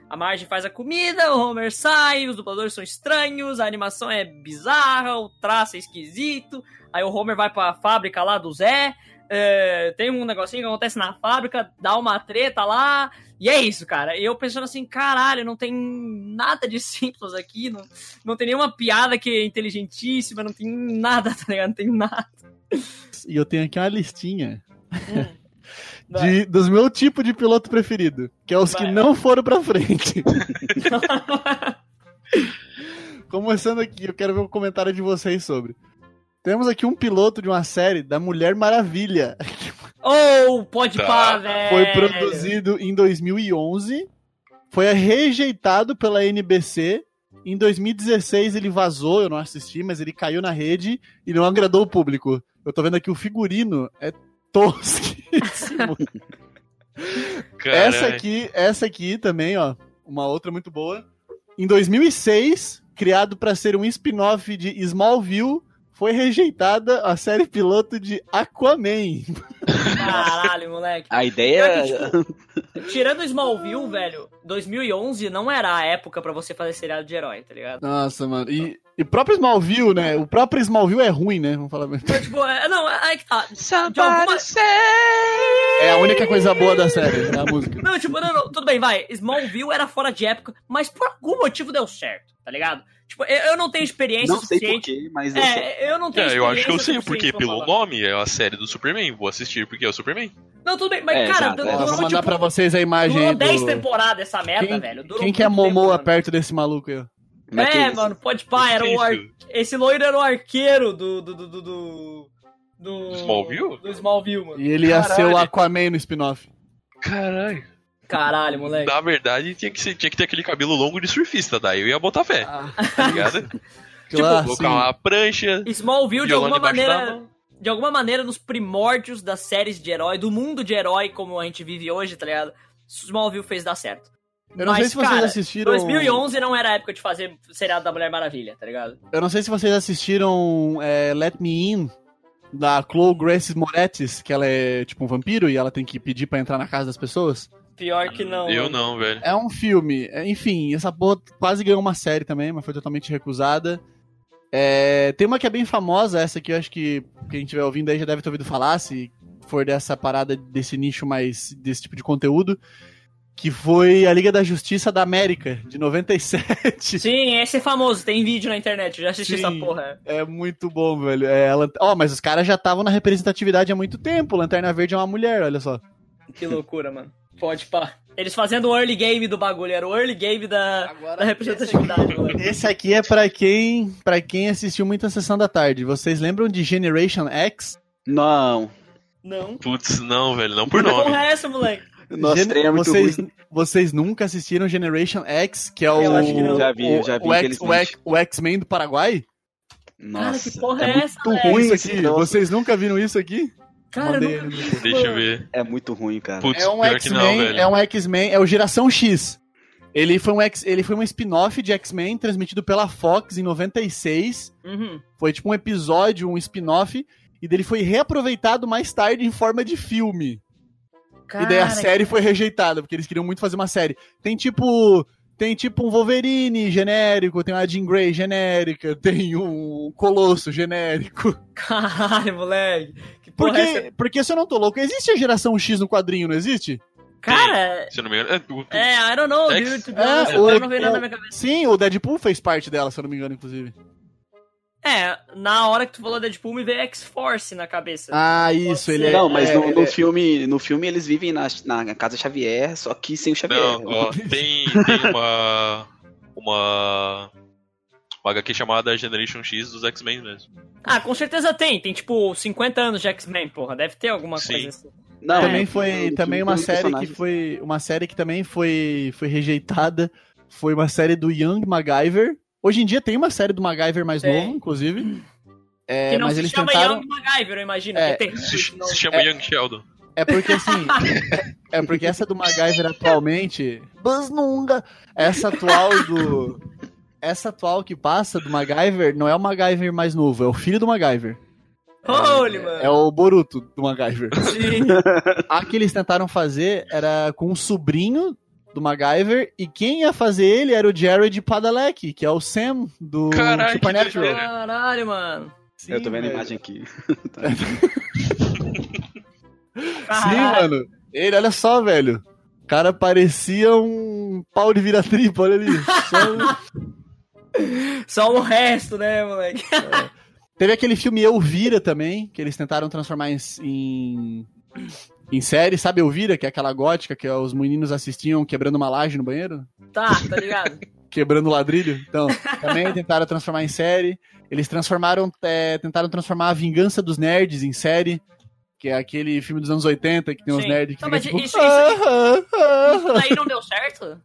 a Marge faz a comida, o Homer sai, os dubladores são estranhos, a animação é bizarra, o traço é esquisito, aí o Homer vai pra fábrica lá do Zé, é, tem um negocinho que acontece na fábrica, dá uma treta lá, e é isso, cara. E eu pensando assim, caralho, não tem nada de Simpsons aqui, não, não tem nenhuma piada que é inteligentíssima, não tem nada, tá ligado? Não tem nada. E eu tenho aqui uma listinha. Hum. De, dos meu tipo de piloto preferido, que é os Vai. que não foram pra frente. Começando aqui, eu quero ver o um comentário de vocês sobre. Temos aqui um piloto de uma série da Mulher Maravilha. Oh, pode tá. pá, velho! Foi produzido em 2011, foi rejeitado pela NBC. Em 2016 ele vazou, eu não assisti, mas ele caiu na rede e não agradou o público. Eu tô vendo aqui o figurino é tosquíssimo. essa aqui, essa aqui também, ó, uma outra muito boa. Em 2006, criado para ser um spin-off de Smallville, foi rejeitada a série piloto de Aquaman. Caralho, moleque. A ideia. É tipo, tirando Smallville, velho, 2011 não era a época para você fazer seriado de herói, tá ligado? Nossa, mano. E, e próprio Smallville, né? O próprio Smallville é ruim, né? Vamos falar. Mas, tipo, é, não, é que tá. alguma... É a única coisa boa da série, é a música. Não, tipo, não, não, tudo bem, vai. Smallville era fora de época, mas por algum motivo deu certo, tá ligado? Tipo, eu, eu não tenho experiência Não sei suficiente. porquê, mas eu sei. É, eu não tenho É, eu acho que eu sei porque pelo falar. nome é a série do Superman. Vou assistir porque é o Superman. Não, tudo bem, mas É, cara, exato, durou, é. Ó, vou tipo, mandar pra vocês a imagem durou aí 10 do... temporadas essa merda, Quem, velho. Durou quem que é tempo, Momoa perto desse maluco aí? que É, isso? mano, pode pá, era o ar... Esse loiro era o arqueiro do. do. do. do. do, do Smallville? Do Smallville, mano. E ele ia ser o. Aquaman no spin-off. Caralho. Caralho, moleque. Na verdade, tinha que, ser- tinha que ter aquele cabelo longo de surfista, daí eu ia botar fé. Tá ligado? Claro, Colocar sim. uma prancha. Smallville, de alguma maneira. De alguma maneira, nos primórdios das séries de herói, do mundo de herói como a gente vive hoje, tá ligado? Smallville fez dar certo. Eu não sei se vocês cara, assistiram... 2011 não era a época de fazer seriado da Mulher Maravilha, tá ligado? Eu não sei se vocês assistiram é, Let Me In, da Chloe Grace Moretz, que ela é tipo um vampiro e ela tem que pedir pra entrar na casa das pessoas. Pior que não. Eu mano. não, velho. É um filme. é, Enfim, essa porra quase ganhou uma série também, mas foi totalmente recusada. É, tem uma que é bem famosa, essa aqui eu acho que quem estiver ouvindo aí já deve ter ouvido falar, se for dessa parada, desse nicho mais, desse tipo de conteúdo, que foi a Liga da Justiça da América, de 97. Sim, esse é famoso, tem vídeo na internet, eu já assisti Sim. essa porra. É muito bom, velho. É, ela... Ó, mas os caras já estavam na representatividade há muito tempo. Lanterna Verde é uma mulher, olha só. Que loucura, mano. Pode pá. Eles fazendo o early game do bagulho, era o early game da, da representatividade, moleque. Esse aqui é pra quem, para quem assistiu muita sessão da tarde. Vocês lembram de Generation X? Não. Não. Putz, não, velho. Não por Que nome. porra é essa, moleque? Nosso Gen- é muito vocês, ruim. vocês nunca assistiram Generation X, que é o Eu acho que não. Já vi, já vi, o o X-Men do Paraguai? Cara, Nossa, que porra é, é essa, muito ruim Isso esse aqui. troço. Vocês nunca viram isso aqui? Cara, nunca... Deixa eu ver. É muito ruim, cara. Putz, É um que X-Men, é um X-Men, é o Geração X. Ele foi um X, ele foi um spin-off de X-Men transmitido pela Fox em 96. Uhum. Foi tipo um episódio, um spin-off, e dele foi reaproveitado mais tarde em forma de filme. e daí a Cara, série foi rejeitada, porque eles queriam muito fazer uma série. Tem tipo. Tem tipo um Wolverine genérico, tem uma Jean Grey genérica, tem um Colosso genérico. Caralho, moleque. Que porra é essa? Porque, porque se eu não tô louco, existe a geração X no quadrinho, não existe? Cara, Se eu não me engano. É, tu- tu- é, I don't know, X? dude. É, não veio nada na minha cabeça. Sim, o Deadpool fez parte dela, se eu não me engano, inclusive. É, na hora que tu falou Deadpool, me veio X-Force na cabeça. Ah, isso, ele é. Não, mas é, no, no é- filme, no filme eles vivem na, na Casa Xavier, só que sem o Xavier. Não, ó, tem, tem uma. Uma. Uma HQ chamada Generation X dos X-Men mesmo. Ah, com certeza tem. Tem, tipo, 50 anos de X-Men, porra. Deve ter alguma Sim. coisa assim. Não, também é, foi também uma um série que foi uma série que também foi foi rejeitada foi uma série do Young MacGyver hoje em dia tem uma série do MacGyver mais Tem. novo inclusive é, que não mas se eles chama tentaram Young MacGyver, eu imagino. É, que tem Se, se chama É. Young Sheldon. é porque assim é, é porque essa do MacGyver atualmente Buzz nunca essa atual do essa atual que passa do MacGyver não é o MacGyver mais novo é o filho do MacGyver Holy, mano. é o Boruto do MacGyver Sim. A que eles tentaram fazer era com um sobrinho do MacGyver e quem ia fazer ele era o Jared Padalecki, que é o Sam do Caralho, Supernatural. Caralho, mano. Sim, Eu tô vendo a imagem aqui. Sim, mano. Ele, olha só, velho. O cara parecia um pau de vira-tripa, olha ali. Só- um Só o resto, né, moleque? Teve aquele filme Elvira também, que eles tentaram transformar em, em, série. Sabe Elvira, que é aquela gótica que os meninos assistiam quebrando uma laje no banheiro? Tá, tá ligado? quebrando ladrilho. Então, também tentaram transformar em série. Eles transformaram, é, tentaram transformar a Vingança dos Nerds em série, que é aquele filme dos anos 80 que tem uns Sim. nerds que Não, mas tipo, isso- isso- "Ah, ah, Isso ah". daí não deu certo?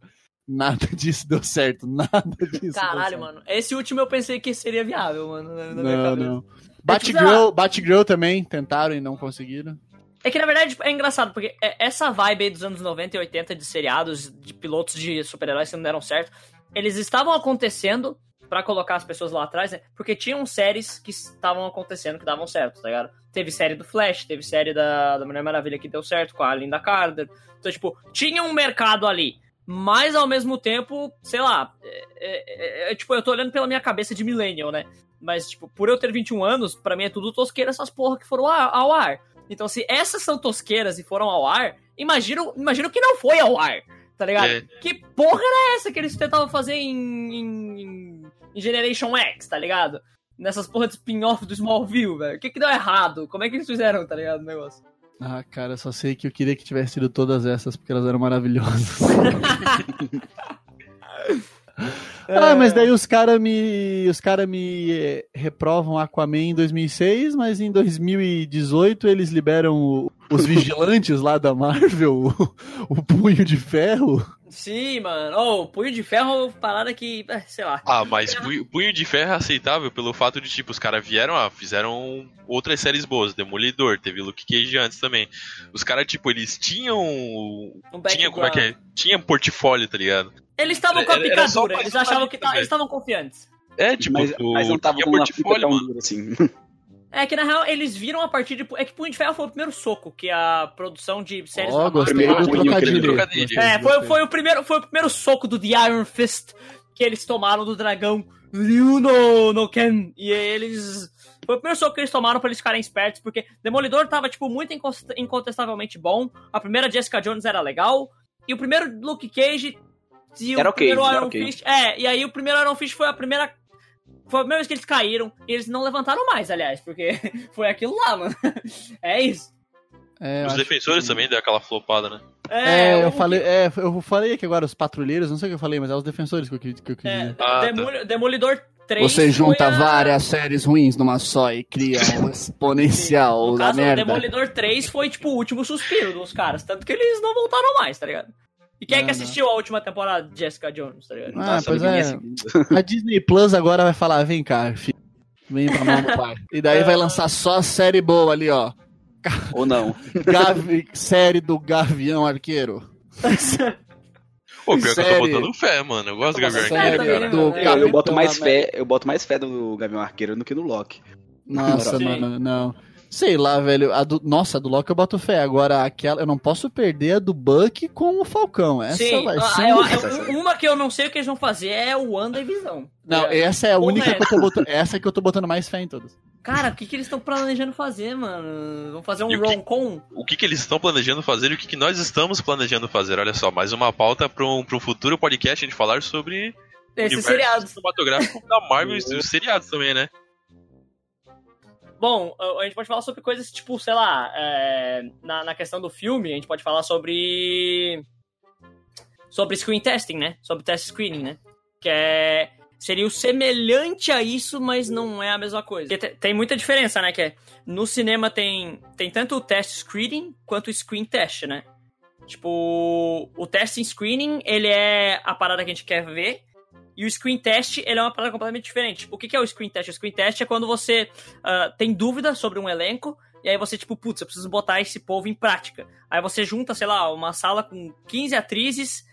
Nada disso deu certo, nada disso. deu Caralho, mano. Esse último eu pensei que seria viável, mano. na- Não, não. Batgirl, Batgirl também tentaram e não conseguiram. É que na verdade é engraçado, porque é- essa vibe aí dos anos 90 e 80 de seriados, de pilotos de super-heróis que não deram certo, eles estavam acontecendo pra colocar as pessoas lá atrás, né? Porque tinham séries que estavam acontecendo que davam certo, tá ligado? Teve série do Flash, teve série da, da Mulher Maravilha que deu certo com a Linda Carter. Então, tipo, tinha um mercado ali. Mas ao mesmo tempo, sei lá, é, é- é- é- tipo, eu tô olhando pela minha cabeça de millennial, né? Mas, tipo, por eu ter 21 anos, pra mim é tudo tosqueira essas porra que foram ao ar. Então, se essas são tosqueiras e foram ao ar, imagino, imagino que não foi ao ar, tá ligado? É. Que porra era essa que eles tentavam fazer em, em, em- Generation X, tá ligado? Nessas porra de spin-off do Smallville, velho. O que que deu errado? Como é que eles fizeram, tá ligado, o negócio? Ah, cara, eu só sei que eu queria que tivesse sido todas essas, porque elas eram maravilhosas. Ah, mas daí os caras me. Os caras me eh, reprovam Aquaman em 2006, mas em 2018 eles liberam o- os vigilantes lá da Marvel, o, o punho de ferro. Sim, mano. Ô, Punho de Ferro, parada que, eh, sei lá. Ah, mas punho, punho de ferro é aceitável pelo fato de, tipo, os caras vieram, ah, fizeram outras séries boas. Demolidor, teve Luke Cage antes também. Os caras, tipo, eles tinham. Um Tinha, como é que é? Tinha portfólio, tá ligado? Eles estavam com a picadura, eles achavam que velho. eles estavam confiantes. É, tipo, mas, tu mas não tava com portfólio, mano. dura assim. É que na real eles viram a partir de. É que Punho de Ferro foi o primeiro soco que a produção de séries Marvel- gostei Primeiro do trocadilho. É, foi, foi, o primeiro, foi o primeiro soco do The Iron Fist que eles tomaram do dragão Ryuno no Ken. E eles. Foi o primeiro soco que eles tomaram pra eles ficarem espertos, porque Demolidor tava, tipo, muito incontestavelmente bom. A primeira Jessica Jones era legal. E o primeiro Luke Cage. E o Era primeiro Iron ok. Fist. É, e aí o primeiro Iron Fist foi a primeira. Foi a primeira vez que eles caíram. E eles não levantaram mais, aliás, porque foi aquilo lá, mano. É isso. É, eu Os defensores que- também deu aquela flopada, né? É, eu o- falei, é, eu falei aqui agora os patrulheiros, não sei o que eu falei, mas é os defensores que eu, que eu quis É, dizer. Ah, tá. Demol- Demolidor 3. Você junta a- várias séries ruins numa só e cria um exponencial No da caso, o merda. Demolidor 3 foi, tipo, o último suspiro dos caras. Tanto que eles não voltaram mais, tá ligado? E quem é que assistiu a última temporada de Jessica Jones, tá ligado? Ah, Nossa, pois é. A Disney Plus agora vai falar, vem cá, filho. Vem pra mão do pai. E daí vai lançar só série boa ali, ó. Ou não. Gavi- série do Gavião Arqueiro. Pô, pior que eu Série. tô botando fé, mano. Eu gosto do botando Arqueiro, cara. do. Eu, eu boto mais fé, eu boto mais fé do Gavião Arqueiro do que no Loki. Nossa, mano, não. Sei lá, velho. A do, nossa, a do Loki eu boto fé. Agora, aquela. Eu não posso perder a do Buck com o Falcão. Essa Sim, vai ah, ser. eu- um- eu- uma que eu não sei o que eles vão fazer é o Wanda e Visão. Não, É. essa é a Ou única que eu tô botando. Essa que eu tô botando mais fé em todas. Cara, o que, que eles estão planejando fazer, mano? Vão fazer um o que- rom-com? O que, que eles estão planejando fazer e o que, que nós estamos planejando fazer? Olha só, mais uma pauta para um, pra um futuro podcast a gente falar sobre Esses seriados. cinematográfico da Marvel e os seriados também, né? Bom, a gente pode falar sobre coisas tipo, sei lá, é, na, na questão do filme, a gente pode falar sobre. Sobre screen testing, né? Sobre test screening, né? Que é. Seria o semelhante a isso, mas não é a mesma coisa. Porque te- tem muita diferença, né? Que é, no cinema tem, tem tanto o test screening quanto o screen test, né? Tipo, o testing screening, ele é a parada que a gente quer ver, e o screen test, ele é uma parada completamente diferente. O que, que é o screen test? O screen test é quando você ah, tem dúvida sobre um elenco, e aí você, tipo, putz, eu preciso botar esse povo em prática. Aí você junta, sei lá, uma sala com 15 atrizes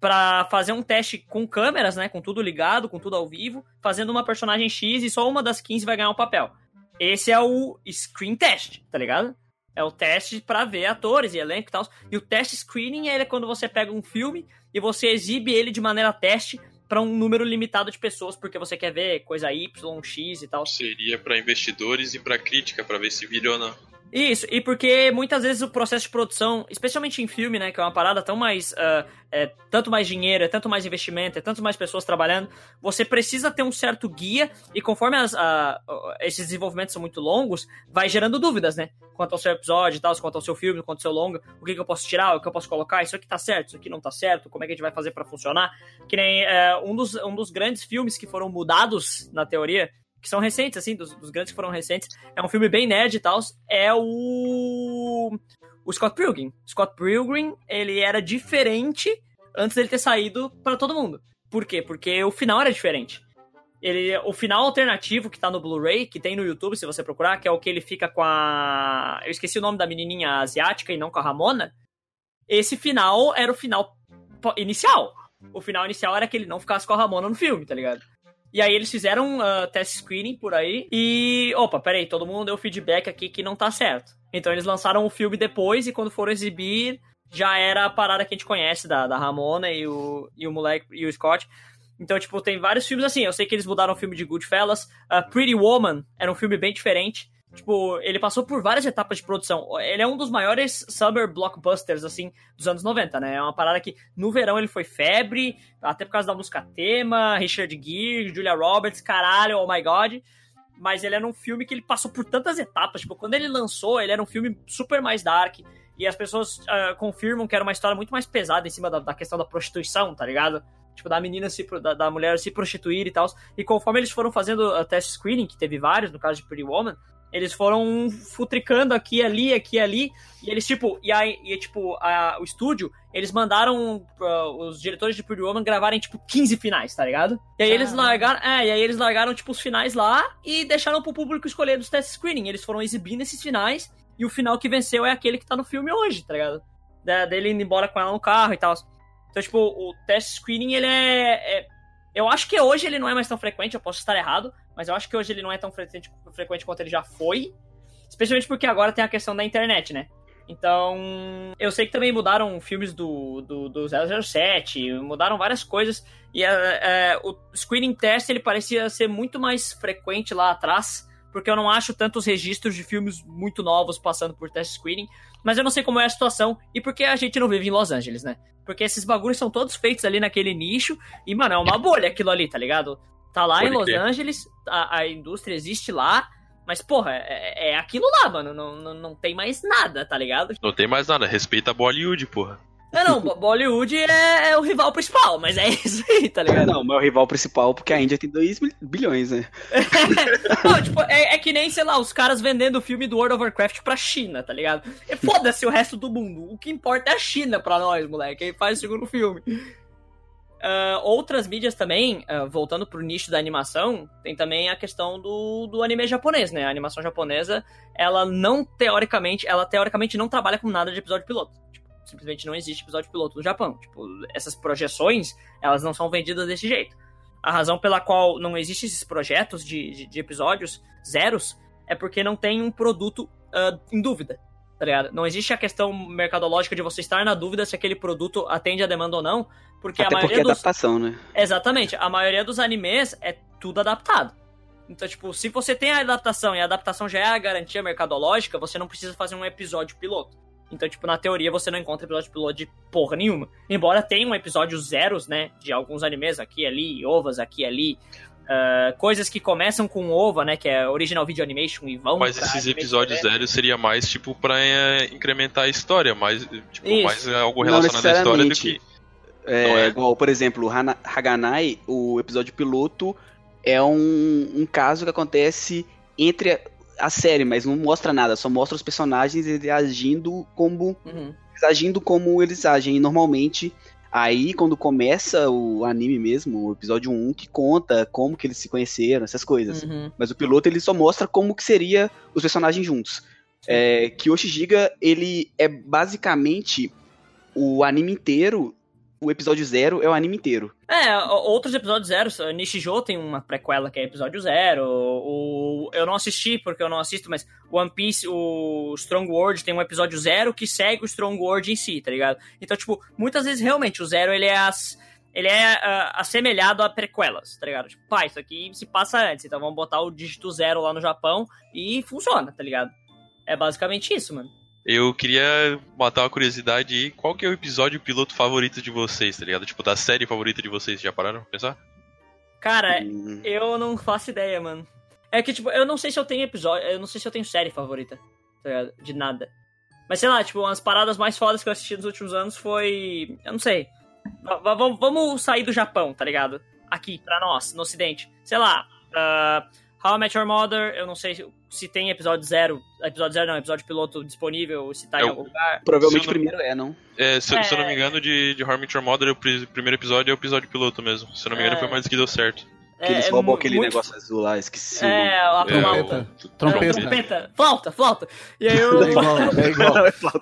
pra fazer um teste com câmeras, né? Com tudo ligado, com tudo ao vivo, fazendo uma personagem X e só uma das 15 vai ganhar um papel. Esse é o screen test, tá ligado? É o teste pra ver atores e elenco e tal. E o teste screening é quando você pega um filme e você exibe ele de maneira teste pra um número limitado de pessoas, porque você quer ver coisa Y, X e tal. Seria para investidores e para crítica, para ver se vira ou não. Isso, e porque muitas vezes o processo de produção, especialmente em filme, né, que é uma parada tão mais. ah, é tanto mais dinheiro, é tanto mais investimento, é tanto mais pessoas trabalhando, você precisa ter um certo guia, e conforme as, ah, esses desenvolvimentos são muito longos, vai gerando dúvidas, né? Quanto ao seu episódio e tal, quanto ao seu filme, quanto ao seu longa, o que, que eu posso tirar, o que eu posso colocar, isso aqui tá certo, isso aqui não tá certo, como é que a gente vai fazer pra funcionar? Que nem eh, um, dos, um dos grandes filmes que foram mudados na teoria, que são recentes, assim, dos, dos grandes que foram recentes, é um filme bem nerd e tal, é o... O Scott Pilgrim. Scott Pilgrim, ele era diferente antes dele ter saído pra todo mundo. Por quê? Porque o final era diferente. Ele, o final alternativo que tá no Blu-ray, que tem no YouTube, se você procurar, que é o que ele fica com a... Eu esqueci o nome da menininha asiática e não com a Ramona. Esse final era o final inicial. O final inicial era que ele não ficasse com a Ramona no filme, tá ligado? E aí eles fizeram uh, test screening por aí e. Opa, peraí, todo mundo deu feedback aqui que não tá certo. Então eles lançaram o filme depois e quando foram exibir, já era a parada que a gente conhece da, da Ramona e o, e o moleque e o Scott. Então, tipo, tem vários filmes assim. Eu sei que eles mudaram o filme de Goodfellas. Uh, Pretty Woman era um filme bem diferente. Tipo, ele passou por várias etapas de produção. Ele é um dos maiores summer blockbusters, assim, dos anos 90, né? É uma parada que no verão ele foi febre, até por causa da música tema, Richard Gere, Julia Roberts, caralho, oh my god. Mas ele era um filme que ele passou por tantas etapas. Tipo, quando ele lançou, ele era um filme super mais dark. E as pessoas uh, confirmam que era uma história muito mais pesada em cima da, da questão da prostituição, tá ligado? Tipo, da menina se, da, da mulher se prostituir e tal. E conforme eles foram fazendo a test screening, que teve vários, no caso de Pretty Woman, eles foram futricando aqui, ali, aqui, ali. E eles, tipo, e aí, e, tipo, a, o estúdio, eles mandaram uh, os diretores de Pretty Woman gravarem, tipo, 15 finais, tá ligado? E aí ah. eles largaram, é, e aí eles largaram, tipo, os finais lá e deixaram pro público escolher dos test screening. Eles foram exibindo esses finais e o final que venceu é aquele que tá no filme hoje, tá ligado? Da, dele indo embora com ela no carro e tal. Então, tipo, o test screening, ele é, é eu acho que hoje ele não é mais tão frequente, eu posso estar errado, mas eu acho que hoje ele não é tão frequente, frequente quanto ele já foi. Especialmente porque agora tem a questão da internet, né? Então, eu sei que também mudaram filmes do, do, do 007, mudaram várias coisas. E é, é, o screening test ele parecia ser muito mais frequente lá atrás, porque eu não acho tantos registros de filmes muito novos passando por test screening. Mas eu não sei como é a situação e porque a gente não vive em Los Angeles, né? Porque esses bagulhos são todos feitos ali naquele nicho. E, mano, é uma bolha aquilo ali, tá ligado? Tá lá Pode em Los ter. Angeles, a, a, indústria existe lá. Mas, porra, é, é aquilo lá, mano. Não, não, não tem mais nada, tá ligado? Não tem mais nada. Respeita a Bollywood, porra. Não, não, Bollywood é, é, o rival principal, mas é isso aí, tá ligado? Não, mas é o rival principal porque a Índia tem 2 bilhões, né? não, tipo, é, é, que nem, sei lá, os caras vendendo o filme do World of Warcraft pra China, tá ligado? Foda-se o resto do mundo. O que importa é a China pra nós, moleque. Aí faz o segundo filme. Uh, outras mídias também, uh, voltando pro nicho da animação, tem também a questão do, do anime japonês, né? A animação japonesa, ela não, teoricamente, ela teoricamente não trabalha com nada de episódio piloto simplesmente não existe episódio piloto no Japão. Tipo, essas projeções, elas não são vendidas desse jeito. A razão pela qual não existem esses projetos de, de, de episódios zeros é porque não tem um produto uh, em dúvida, tá ligado? Não existe a questão mercadológica de você estar na dúvida se aquele produto atende a demanda ou não, porque Até a maioria porque é dos... adaptação, né? Exatamente, a maioria dos animes é tudo adaptado. Então, tipo, se você tem a adaptação e a adaptação já é a garantia mercadológica, você não precisa fazer um episódio piloto. Então, tipo, na teoria você não encontra episódio piloto de porra nenhuma. Embora tenha um episódio zeros, né? De alguns animes aqui e ali, ovas aqui ali. Uh, coisas que começam com ova, né? Que é original video animation e vão. Mas esses episódios zeros seria mais, tipo, pra é, incrementar a história, mais, tipo, Isso. mais algo relacionado à história do que. É, é, igual, por exemplo, Haganai, o episódio piloto é um, um caso que acontece entre a série, mas não mostra nada, só mostra os personagens agindo como. Uhum. agindo como eles agem. E normalmente, aí quando começa o anime mesmo, o episódio 1, que conta como que eles se conheceram, essas coisas. Uhum. Mas o piloto ele só mostra como que seria os personagens juntos. É, que o Giga, ele é basicamente o anime inteiro o episódio zero é o anime inteiro. É, outros episódios zero, Nishijo tem uma prequela que é episódio zero, o, eu não assisti porque eu não assisto, mas One Piece, o Strong World tem um episódio zero que segue o Strong World em si, tá ligado? Então, tipo, muitas vezes realmente o zero ele é as ele é uh, assemelhado a prequelas, tá ligado? Tipo, pá, isso aqui se passa antes, então vamos botar o dígito zero lá no Japão e funciona, tá ligado? É basicamente isso, mano. Eu queria matar uma curiosidade aí. Qual que é o episódio piloto favorito de vocês, tá ligado? Tipo, da série favorita de vocês. Já pararam pra pensar? Cara, hum. eu não faço ideia, mano. É que, tipo, eu não sei se eu tenho episódio. Eu não sei se eu tenho série favorita, tá ligado? De nada. Mas sei lá, tipo, umas paradas mais fodas que eu assisti nos últimos anos foi. Eu não sei. V vamos sair do Japão, tá ligado? Aqui, pra nós, no Ocidente. Sei lá. Uh, How I Met Your Mother, eu não sei se tem episódio zero, episódio zero não, episódio piloto disponível, se tá é, em algum lugar. Provavelmente o primeiro é, não? É, se, é, se eu não me engano, de, de Met Your Mother, o primeiro episódio é o episódio piloto mesmo. Se eu não me engano, é, foi mais que deu certo. Que eles é, roubam aquele muito... negócio azul lá, esqueci. É, a trompeta. É, trompeta. trompeta. Flauta, flauta. E aí eu... É igual, é igual.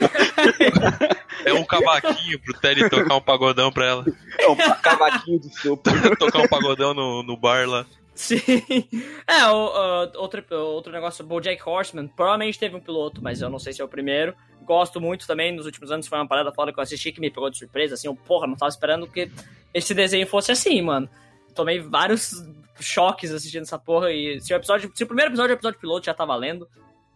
é um cavaquinho pro Terry tocar um pagodão pra ela. É um cavaquinho de sopa. tocar um pagodão no, no bar lá. Sim. É, o, uh, outro, outro negócio, Bojack Horseman, provavelmente teve um piloto, mas eu não sei se é o primeiro. Gosto muito também, nos últimos anos foi uma parada foda que eu assisti que me pegou de surpresa, assim, eu, porra, não tava esperando que esse desenho fosse assim, mano. Tomei vários choques assistindo essa porra e se o episódio, se o primeiro episódio é o episódio piloto, já tá valendo.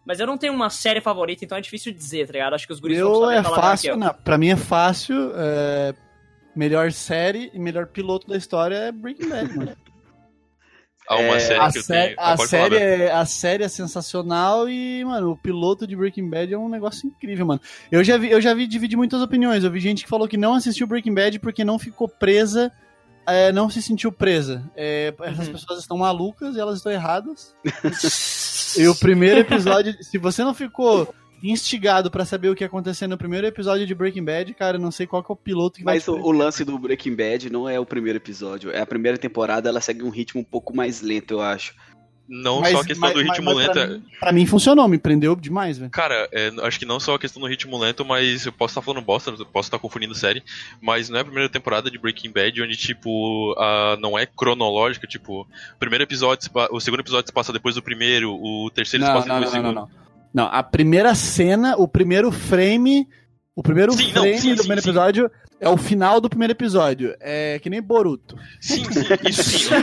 Mas eu não tenho uma série favorita, então é difícil dizer, tá ligado? Acho que os guris vão Eu saber é fácil, não, pra mim é fácil. é, Melhor série e melhor piloto da história é Breaking Bad, mano. Há uma É, série a, que eu sé- tenho. a Ah, pode série é, a série é sensacional e, mano, o piloto de Breaking Bad é um negócio incrível, mano. Eu já vi, eu já vi dividir muitas opiniões. Eu vi gente que falou que não assistiu Breaking Bad porque não ficou presa, é, não se sentiu presa. É, essas Uhum. pessoas estão malucas e elas estão erradas. e o primeiro episódio, se você não ficou instigado pra saber o que ia acontecer no primeiro episódio de Breaking Bad, cara, eu não sei qual que é o piloto que vai Mas o, lance do Breaking Bad não é o primeiro episódio. É a primeira temporada, ela segue um ritmo um pouco mais lento, eu acho. Não Mas- só a questão mas- do ritmo mas- mas lento. Pra é- mim, pra mim funcionou, me prendeu demais, velho. Cara, é, acho que não só a questão do ritmo lento, mas eu posso estar falando bosta, eu posso estar confundindo série, mas não é a primeira temporada de Breaking Bad onde, tipo, a, não é cronológica, tipo, o primeiro episódio, se o segundo episódio se passa depois do primeiro, o terceiro se Não, passa não, depois não, do segundo. não, não. Não, a primeira cena, o primeiro frame, o primeiro Sim, não, frame sim, do sim, primeiro sim. episódio é o final do primeiro episódio. É que nem Boruto. Sim, sim, isso sim.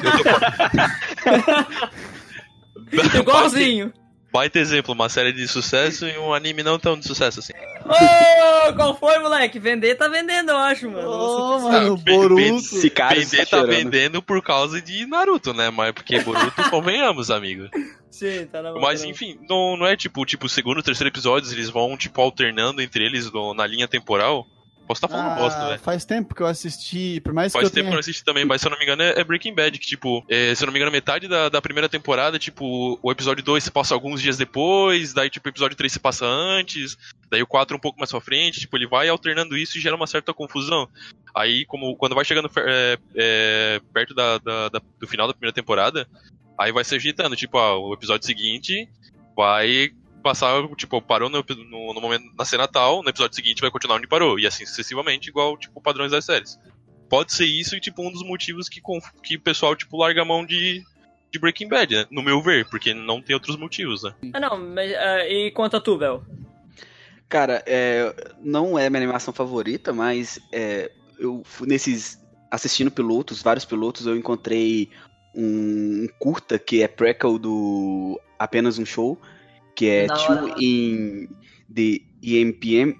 Eu tô... Igualzinho. Baita exemplo, uma série de sucesso e um anime não tão de sucesso assim. Ô, qual foi, moleque? Vender tá vendendo, eu acho, mano. Ô, Ah, mano, bem- Boruto. bem- Esse cara está Vender tá chorando. vendendo por causa de Naruto, né? Mas porque Boruto, convenhamos, amigo. Sim, tá na Mas tá enfim, não, não é tipo, tipo, segundo e terceiro episódios, eles vão, tipo, alternando entre eles no- na linha temporal. Posso estar falando Ah, bosta, velho. faz tempo que eu assisti, por mais Faz que eu tempo que eu tenha... não assisti também, mas se eu não me engano é, é Breaking Bad, que tipo, é, se eu não me engano, metade da, da primeira temporada, tipo, o episódio 2 se passa alguns dias depois, daí tipo, o episódio 3 se passa antes, daí o 4 um pouco mais pra frente, tipo, ele vai alternando isso e gera uma certa confusão. Aí, como quando vai chegando é, é, perto da, da- da- do final da primeira temporada, aí vai se ajeitando, tipo, ah, o episódio seguinte vai passar, tipo, parou no, no, no momento na cena tal, no episódio seguinte vai continuar onde parou, e assim sucessivamente, igual, tipo, padrões das séries. Pode ser isso e, tipo, um dos motivos que, que o pessoal, tipo, larga a mão de, de Breaking Bad, né? No meu ver, porque não tem outros motivos, né? Ah, não, mas. ah, e quanto a tu, Bel? Cara, é, não é minha animação favorita, mas é, eu fui nesses. assistindo pilotos, vários pilotos, eu encontrei um, um curta que é prequel do Apenas um Show, que é Da Two hora. in the EMPM,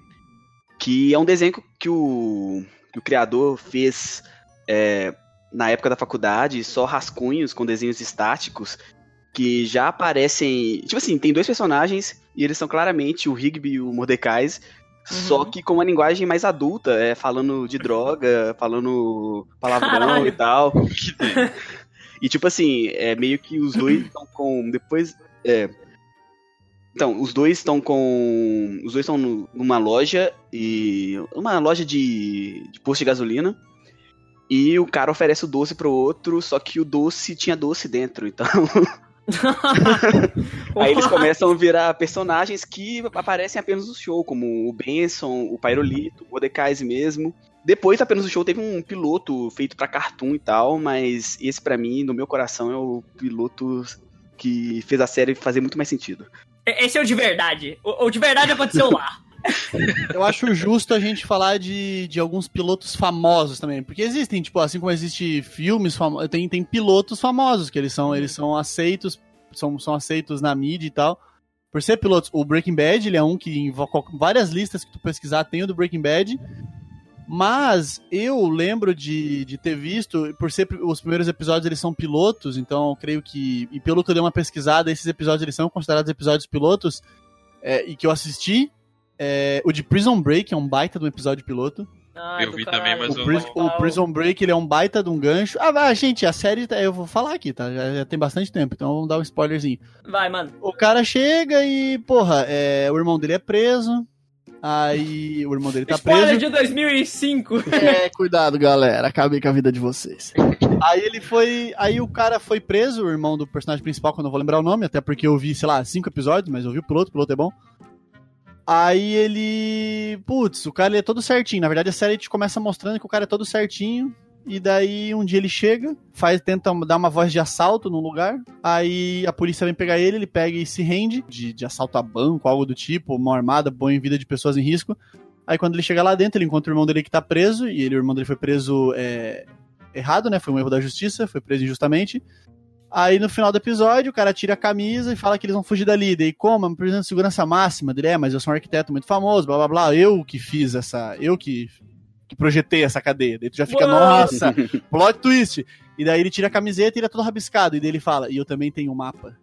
que é um desenho que o, que o criador fez é, na época da faculdade, só rascunhos com desenhos estáticos, que já aparecem. Tipo assim, tem dois personagens e eles são claramente o Rigby e o Mordecais. Só Uhum. que com uma linguagem mais adulta, é, falando de droga, falando palavrão Caralho. e tal. E tipo assim, é meio que os dois estão com. Depois. É, então, os dois estão com. Os dois estão nu- numa loja e. Uma loja de, de posto de gasolina. E o cara oferece o doce pro outro, só que o doce tinha doce dentro. Então. Aí eles começam a virar personagens que aparecem apenas no show, como o Benson, o Pairolito, o Mordecais mesmo. Depois, apenas no show, teve um piloto feito pra cartoon e tal, mas esse pra mim, no meu coração, é o piloto que fez a série fazer muito mais sentido. Esse é o de verdade. O, o de verdade aconteceu lá. Eu acho justo a gente falar de, de alguns pilotos famosos também. Porque existem, tipo, assim como existe filmes famosos, tem, tem pilotos famosos, que eles são, eles são aceitos, são, são aceitos na mídia e tal. Por ser pilotos, o Breaking Bad, ele é um que em várias listas que tu pesquisar tem o do Breaking Bad. Mas eu lembro de, de ter visto, por ser os primeiros episódios eles são pilotos, então eu creio que, e pelo que eu dei uma pesquisada, esses episódios eles são considerados episódios pilotos, é, e que eu assisti, é, o de Prison Break é um baita de um episódio piloto. Ai, Eu vi caralho. também, mas O, eu Pris- não- o Prison Break ele é um baita de um gancho. Ah, vai, gente, a série, tá- eu vou falar aqui, tá? Já, já tem bastante tempo, então vamos dar um spoilerzinho. Vai, mano. O cara chega e, porra, é, o irmão dele é preso. Aí o irmão dele tá Spoiler preso. de 2005. É, cuidado, galera. Acabei com a vida de vocês. Aí ele foi. Aí o cara foi preso, o irmão do personagem principal, que eu não vou lembrar o nome, até porque eu vi, sei lá, cinco episódios, mas eu vi o piloto, o piloto é bom. Aí ele. Putz, o cara ele é todo certinho. Na verdade, a série te começa mostrando que o cara é todo certinho. E daí um dia ele chega, faz, tenta dar uma voz de assalto num lugar. Aí a polícia vem pegar ele, ele pega e se rende de, de assalto a banco, algo do tipo, mão armada, põe vida de pessoas em risco. Aí quando ele chega lá dentro, ele encontra o irmão dele que tá preso, e ele, o irmão dele foi preso é, errado, né? Foi um erro da justiça, foi preso injustamente. Aí no final do episódio, o cara tira a camisa e fala que eles vão fugir dali. Daí, como? Presidente de segurança máxima dele, é, mas eu sou um arquiteto muito famoso, blá blá blá. Eu que fiz essa. Eu que, que projetei essa cadeia. Daí tu já fica, Uou! nossa, plot twist. E daí ele tira a camiseta e ele é todo rabiscado. E daí ele fala, e eu também tenho um mapa.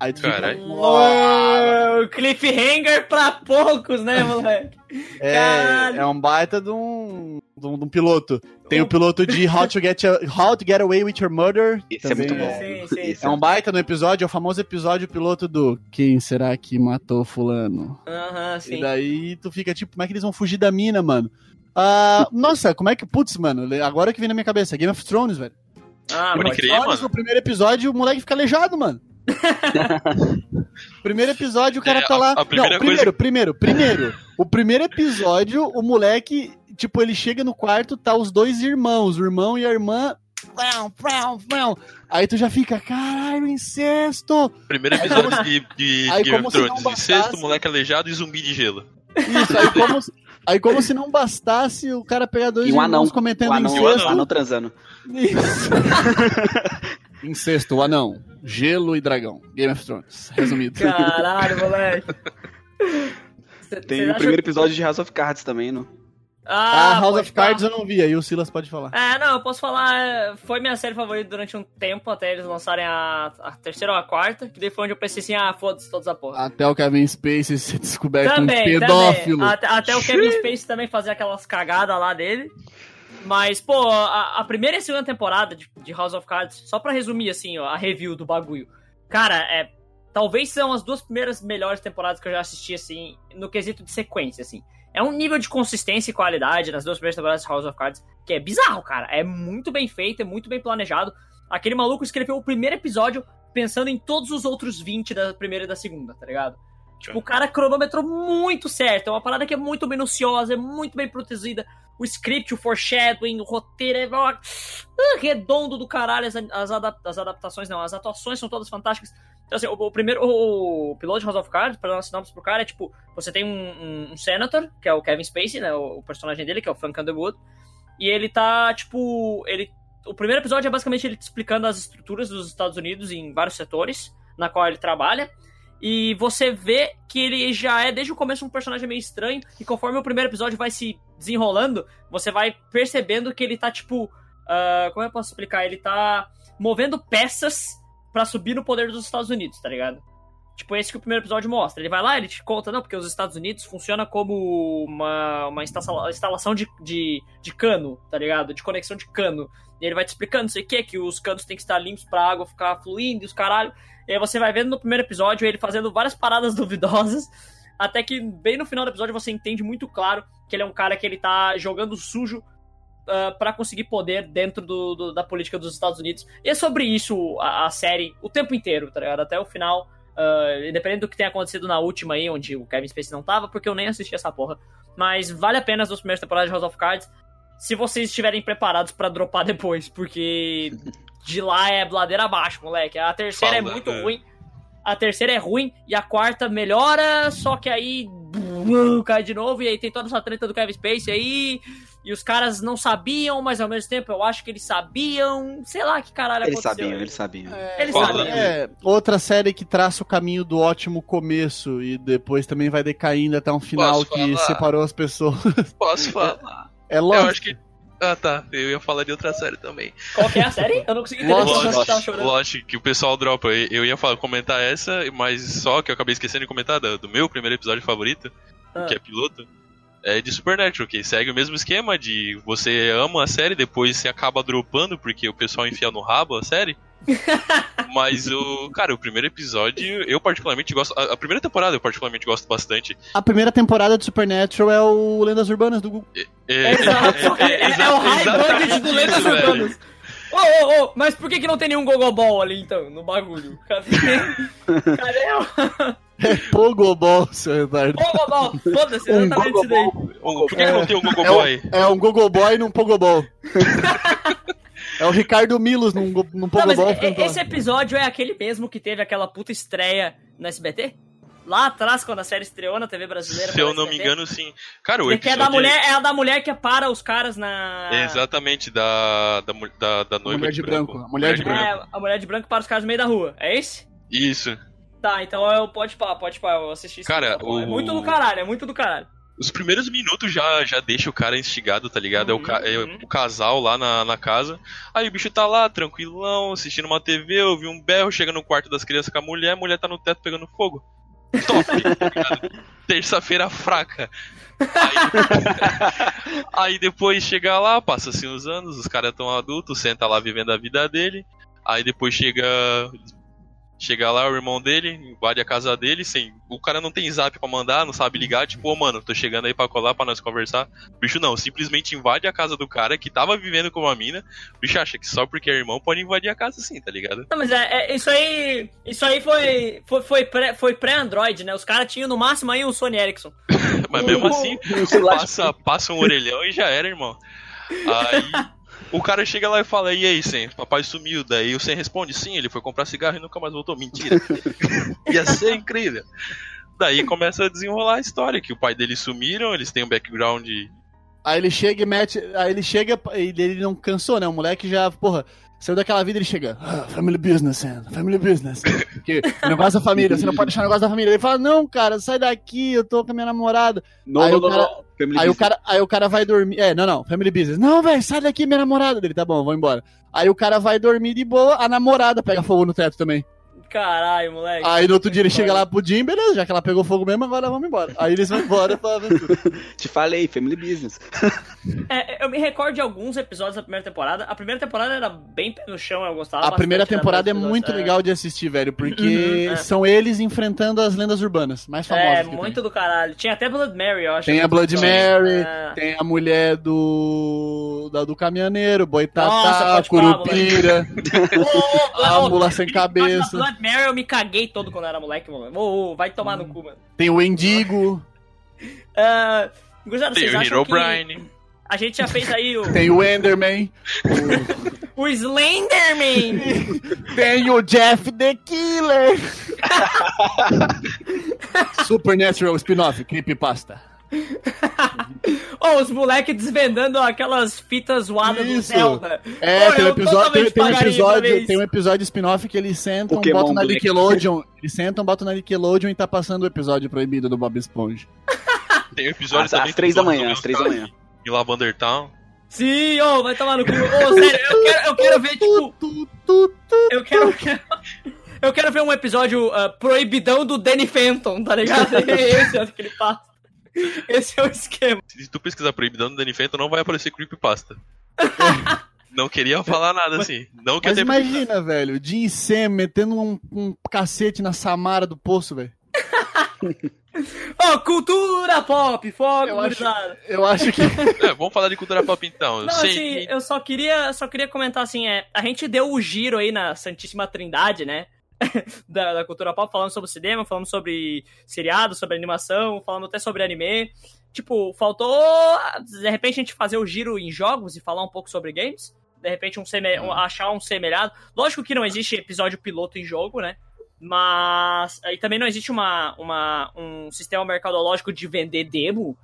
Aí tu Caralho. fica. Uou, cliffhanger pra poucos, né, moleque? É, Caralho. é um baita de um, de um, de um piloto. Tem o piloto de How to Get, How to Get Away with Your Murder. Esse é também muito bom. Sim, sim, É um baita no episódio, é o famoso episódio piloto do Quem será que matou fulano? Aham, E sim. daí tu fica tipo, como é que eles vão fugir da mina, mano? Ah, nossa, como é que. Putz, mano, agora que vem na minha cabeça, Game of Thrones, velho. Ah, Pode pode crer, Thrones, mano. no primeiro episódio, o moleque fica aleijado, mano. primeiro episódio, o cara É, tá a- lá. Não, primeiro, coisa- primeiro, primeiro. O primeiro episódio, o moleque, tipo, ele chega no quarto, tá os dois irmãos, o irmão e a irmã. Aí tu já fica, caralho, incesto! Primeiro episódio de, de Game of Thrones. bastasse- Incesto, moleque aleijado e zumbi de gelo. Isso, aí como, aí como se não bastasse o cara pegar dois E um irmãos anão. cometendo O anão, incesto. o anão transando. Isso. Incesto, o anão, gelo e dragão. Game of Thrones, resumido. Caralho, moleque. Cê- Tem o primeiro episódio de House of Cards também, não? Ah, House pode of Cards falar. eu não vi, aí o Silas pode falar. É, não, eu posso falar. é, Foi minha série favorita durante um tempo, até eles lançarem a, a terceira ou a quarta, que daí foi onde eu pensei assim, ah, foda-se toda essa porra. Até o Kevin Spacey ser descoberto também, um pedófilo. também. Até, até o Kevin Spacey também fazer aquelas cagadas lá dele. Mas, pô, a, a primeira e a segunda temporada de, de House of Cards, só pra resumir, assim, ó, a review do bagulho. Cara, é. Talvez são as duas primeiras melhores temporadas que eu já assisti, assim, no quesito de sequência, assim. É um nível de consistência e qualidade nas duas primeiras temporadas de House of Cards que é bizarro, cara. É muito bem feito, é muito bem planejado. Aquele maluco escreveu o primeiro episódio pensando em todos os outros 20 da primeira e da segunda, tá ligado? Tipo, o cara cronometrou muito certo. É uma parada que é muito minuciosa, é muito bem protegida. O script, o foreshadowing, o roteiro é ah, redondo do caralho. As, adap- as adaptações, não, as atuações são todas fantásticas. Então, assim, o, o primeiro, o, o piloto de House of Cards, pra dar uma sinopse pro cara, é tipo: você tem um, um, um senator, que é o Kevin Spacey, né? O, o personagem dele, que é o Frank Underwood. E ele tá, tipo. ele O primeiro episódio é basicamente ele explicando as estruturas dos Estados Unidos em vários setores, na qual ele trabalha. E você vê que ele já é, desde o começo, um personagem meio estranho. E conforme o primeiro episódio vai se desenrolando, você vai percebendo que ele tá, tipo. ah, como eu posso explicar? Ele tá movendo peças pra subir no poder dos Estados Unidos, tá ligado? Tipo, esse que o primeiro episódio mostra. Ele vai lá, ele te conta, não, porque os Estados Unidos funciona como uma, uma instala- instalação de, de, de cano, tá ligado? De conexão de cano. E ele vai te explicando, não sei o que, que os canos têm que estar limpos pra água ficar fluindo e os caralho. E aí você vai vendo no primeiro episódio ele fazendo várias paradas duvidosas. Até que bem no final do episódio você entende muito claro que ele é um cara que ele tá jogando sujo uh, para conseguir poder dentro do, do- da política dos Estados Unidos. E é sobre isso a, a série o tempo inteiro, tá ligado? Até o final. Uh, independente do que tenha acontecido na última aí, onde o Kevin Spacey não tava, porque eu nem assisti essa porra. Mas vale a pena as duas primeiras temporadas de House of Cards, se vocês estiverem preparados pra dropar depois, porque de lá é ladeira abaixo, moleque. A terceira é Fala, muito é. ruim. A terceira é ruim e a quarta melhora, só que aí bum, cai de novo e aí tem toda essa treta do Kevin Spacey aí. E os caras não sabiam, mas ao mesmo tempo eu acho que eles sabiam. Sei lá que caralho Eles aconteceu. sabiam, eles sabiam. Eles Fala. sabiam. É, outra série que traça o caminho do ótimo começo e depois também vai decaindo até um final Posso que falar? separou as pessoas. Posso falar? É Eu lógico. acho que. Ah, tá. Eu ia falar de outra série também. Qual que é a série? Eu não consegui entender Lost, o que você Lógico, tava chorando. lógico que o pessoal dropa. Eu eu ia falar, comentar essa, mas só que eu acabei esquecendo de comentar do, do meu primeiro episódio favorito, Ah. que é piloto. É de Supernatural, que segue o mesmo esquema de você ama a série, depois você acaba dropando porque o pessoal enfia no rabo a série. Mas o. Cara, o primeiro episódio, eu particularmente gosto. A, a primeira temporada eu particularmente gosto bastante. A primeira temporada de Supernatural é o Lendas Urbanas do Google. É, Exato. É, é, exa- o high budget do Lendas isso, velho. Urbanas. Ô, ô, ô, mas por que, que não tem nenhum gogobol ali então, no bagulho? Cadê? Cadê o É Pogobol, seu retardo. gogobol? Foda-se, Um exatamente isso daí. Um, por que, que não tem o Google É, Boy? um, é um Gogoboy num Pogobol. é o Ricardo Milos num, num Não, mas Pogobol. e- esse episódio é aquele mesmo que teve aquela puta estreia no SBT? Lá atrás, quando a série estreou na TV brasileira. Se eu não me engano, sim. Cara, o Que é episódio. da mulher, é a da mulher que para os caras na. Exatamente, da, da, da, da noiva mulher de branco, a mulher de É, a mulher de branco para os caras no meio da rua. É esse? Isso. Tá, então eu pode pá, pode pá, eu assisti isso. Cara, bom. É o- muito do caralho, é muito do caralho. Os primeiros minutos já, já deixa o cara instigado, tá ligado? é, o ca- é Uhum. o casal lá na, na casa. Aí o bicho tá lá, tranquilão, assistindo uma TV, ouve um berro, chega no quarto das crianças com a mulher, a mulher tá no teto pegando fogo. Top, tá? Terça-feira fraca. Aí, aí depois chega lá, passa-se uns anos, os caras tão adultos, senta lá vivendo a vida dele. Aí depois chega. Chega lá o irmão dele, invade a casa dele, sem. O cara não tem zap pra mandar, não sabe ligar, tipo, ô mano, tô chegando aí pra colar pra nós conversar. O bicho não, simplesmente invade a casa do cara que tava vivendo com uma mina. O bicho acha que só porque é irmão pode invadir a casa sim, tá ligado? Não, mas é, é- isso aí. Isso aí foi. Foi, foi pré- foi pré-Android, né? Os caras tinham no máximo aí um Sony Ericsson. Mas mesmo assim, passa, passa um orelhão e já era, irmão. Aí o cara chega lá e fala, e aí, Sen, papai sumiu. Daí o Sen responde, sim, ele foi comprar cigarro e nunca mais voltou. Mentira. Ia ser incrível. Daí começa a desenrolar a história, que o pai deles sumiram, eles têm um background. Aí ele chega e mete. Aí ele chega e ele não cansou, né? O moleque já, porra, saiu daquela vida ele chega. "Ah, family business, Sam, family business. Porque o negócio da família, você não pode deixar o negócio da família. Ele fala, não, cara, sai daqui, eu tô com a minha namorada. Não, Aí não, o não, cara- não. Family Aí o, business. cara, aí o cara vai dormir. É, não, não, family business. Não, velho, sai daqui, minha namorada dele. Tá bom, vou embora. Aí o cara vai dormir de boa, a namorada pega fogo no teto também. Caralho, moleque. Aí no outro dia ele chega lá pro Jim, beleza, já que ela pegou fogo mesmo, agora vamos embora. Aí eles vão embora pra aventura. Te falei, family business. É, eu me recordo de alguns episódios da primeira temporada. A primeira temporada era bem pé no chão, eu gostava. A bastante primeira da temporada é muito episódio, legal de assistir, velho, porque Uhum, é. são eles enfrentando as lendas urbanas mais famosas. É, que muito tem. do caralho. Tinha até Blood Mary, eu acho. Tem a Blood. Mary, É. tem a mulher do da, do caminhoneiro, Boitatá, Curupira, ô, a mula sem cabeça, Mary eu me caguei todo quando eu era moleque, mano. Ô, ô, vai tomar no cu, mano. tem o Endigo, Ah, gurizada, Tem vocês o Hero que Brian. a gente já fez aí o, tem o Enderman, o Slenderman? tem o Jeff the Killer. Supernatural spin-off, Creepypasta. Ô, os moleques desvendando aquelas fitas zoadas do. Zelda. É, Ô, tem um eu episódio, tem, um episódio, tem um episódio spin-off que eles sentam, Pokémon botam na. Nickelodeon, eles sentam, botam na Nickelodeon e tá passando o episódio proibido do Bob Esponja. Tem um episódio Às- também. às três da manhã, às três da manhã. Em Lavender Town. Sim, ô, vai tomar no cu. Ô, sério, eu quero, eu quero ver, tipo, tu, tu. eu quero... Eu quero ver um episódio ah, proibidão do Danny Fenton, tá ligado? É esse acho que ele passa. Esse é o esquema. Se tu pesquisar proibidão do Danny Phantom, não vai aparecer Creepypasta. não queria falar nada assim. Não que eu Mas imagina, velho, Jim e Sam metendo um, um cacete na Samara do poço, velho. Ô, cultura pop, fogo, Eu acho-. Eu acho que. É, vamos falar de cultura pop então. Eu Não, sei assim, que- eu só queria, só queria comentar assim, é, a gente deu o giro aí na Santíssima Trindade, né? da, da cultura pop, falando sobre cinema, falando sobre seriado, sobre animação, falando até sobre anime. Tipo, faltou, de repente, a gente fazer o giro em jogos e falar um pouco sobre games. De repente, um seme- um- achar um semelhado. Lógico que não existe episódio piloto em jogo, né? Mas aí também não existe uma, uma, um sistema mercadológico de vender demo.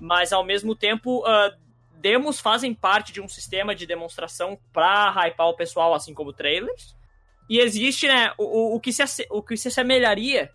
Mas ao mesmo tempo, ah, demos fazem parte de um sistema de demonstração pra hypar o pessoal, assim como trailers. E existe, né, o, o, que, se, o que se assemelharia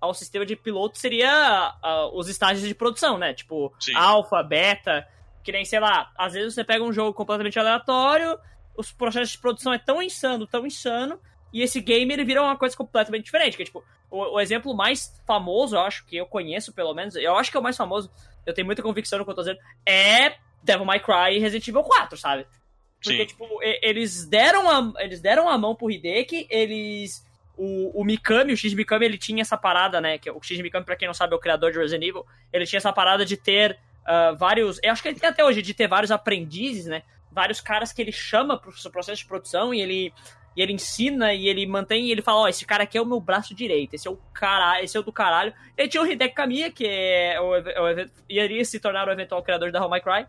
ao sistema de piloto seria os estágios de produção, né? Tipo, Sim. alfa, beta, que nem, sei lá, às vezes você pega um jogo completamente aleatório, os processos de produção é tão insano, tão insano, e esse game ele vira uma coisa completamente diferente. Que é, tipo, o, o exemplo mais famoso, eu acho que eu conheço, pelo menos, eu acho que é o mais famoso, eu tenho muita convicção no que eu tô dizendo, é Devil May Cry e Resident Evil 4, sabe? Porque, Sim. tipo, eles deram a, eles deram a mão pro Hideki, eles. O, o Mikami, o Shinji Mikami, ele tinha essa parada, né? Que o Shinji Mikami, pra quem não sabe, é o criador de Resident Evil. Ele tinha essa parada de ter ah, vários. Eu acho que ele tem até hoje, de ter vários aprendizes, né? Vários caras que ele chama pro seu processo de produção e ele. E ele ensina e ele mantém e ele fala, ó, esse cara aqui é o meu braço direito, esse é o cara, esse é o do caralho. E tinha o Hideki Kamiya, que é o, ev- o ev- iria se tornar o eventual criador da Hell My Cry,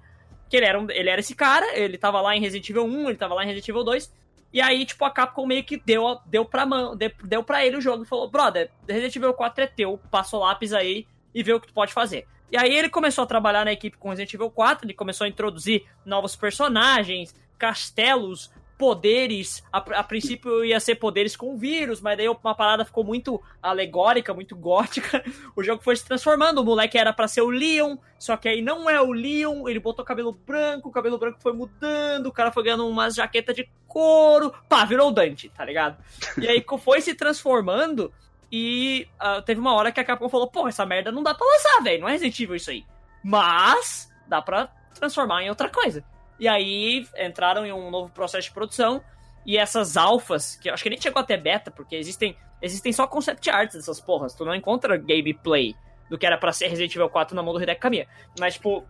que ele era, um- ele era esse cara, ele tava lá em Resident Evil 1, ele tava lá em Resident Evil 2, E aí, tipo, a Capcom meio que deu, deu, pra, mão, deu, deu pra ele o jogo e falou: brother, Resident Evil 4 é teu, passa o lápis aí e vê o que tu pode fazer. E aí ele começou a trabalhar na equipe com Resident Evil 4, ele começou a introduzir novos personagens, castelos, poderes. A, a, princípio ia ser poderes com vírus, mas daí uma parada ficou muito alegórica, muito gótica. O jogo foi se transformando. O moleque era para ser o Leon, só que aí não é o Leon. Ele botou cabelo branco, o cabelo branco foi mudando, o cara foi ganhando umas jaqueta de couro. Pá, virou o Dante, tá ligado? E aí foi se transformando. E uh, teve uma hora que a Capcom falou: pô, essa merda não dá pra lançar, velho. Não é Resident Evil isso aí. Mas dá pra transformar em outra coisa. E aí entraram em um novo processo de produção. E essas alfas, que eu acho que nem chegou até beta, porque existem, existem só concept arts dessas porras. Tu não encontra gameplay do que era para ser Resident Evil 4 na mão do Hideki Kamiya. Mas, tipo, uh,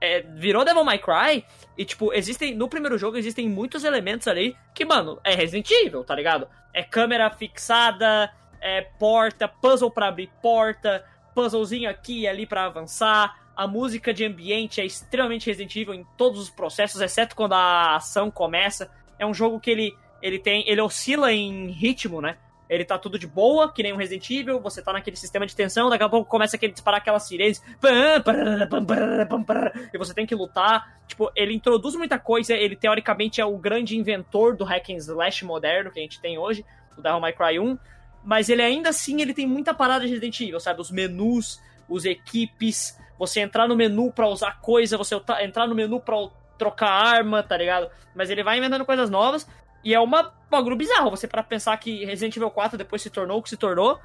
é, virou Devil May Cry e, tipo, existem. No primeiro jogo existem muitos elementos ali que, mano, é Resident Evil, tá ligado? É câmera fixada, é porta, puzzle para abrir porta, puzzlezinho aqui e ali para avançar a música de ambiente é extremamente Resident Evil em todos os processos, exceto quando a ação começa. É um jogo que ele, ele tem. ele oscila em ritmo, né? Ele tá tudo de boa, que nem um Resident Evil, você tá naquele sistema de tensão, daqui a pouco começa a disparar aquelas sirenes, e você tem que lutar. Tipo, ele introduz muita coisa, ele teoricamente é o grande inventor do hack and slash moderno que a gente tem hoje, o Devil May Cry 1, mas ele ainda assim ele tem muita parada de Resident Evil, sabe? Os menus, os equipes, você entrar no menu para usar coisa, você entrar no menu para trocar arma, tá ligado? Mas ele vai inventando coisas novas e é uma bagulho bizarro você para pensar que Resident Evil 4 depois se tornou o que se tornou.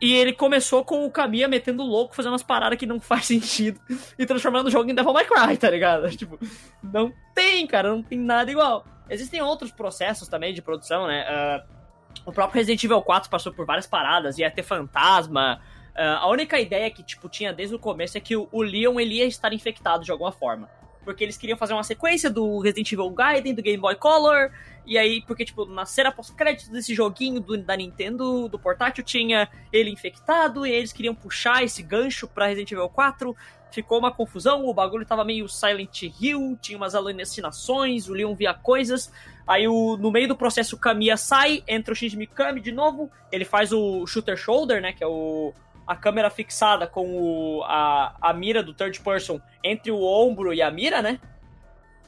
E ele começou com o Kamiya metendo louco, fazendo umas paradas que não faz sentido e transformando o jogo em Devil May Cry, tá ligado? Tipo, não tem, cara, não tem nada igual. Existem outros processos também de produção, né? Uh, o próprio Resident Evil 4 passou por várias paradas, ia ter fantasma, Uh, a única ideia que, tipo, tinha desde o começo é que o, Leon ele ia estar infectado de alguma forma. Porque eles queriam fazer uma sequência do Resident Evil Gaiden, do Game Boy Color, e aí, porque, tipo, na cena pós-crédito desse joguinho do, da Nintendo, do portátil, tinha ele infectado, e eles queriam puxar esse gancho pra Resident Evil 4. Ficou uma confusão, o bagulho tava meio Silent Hill, tinha umas alucinações, o Leon via coisas. Aí, o, no meio do processo, o Kamiya sai, entra o Shinji Mikami de novo, ele faz o Shooter Shoulder, né, que é o a câmera fixada com o, a, a mira do third person entre o ombro e a mira, né?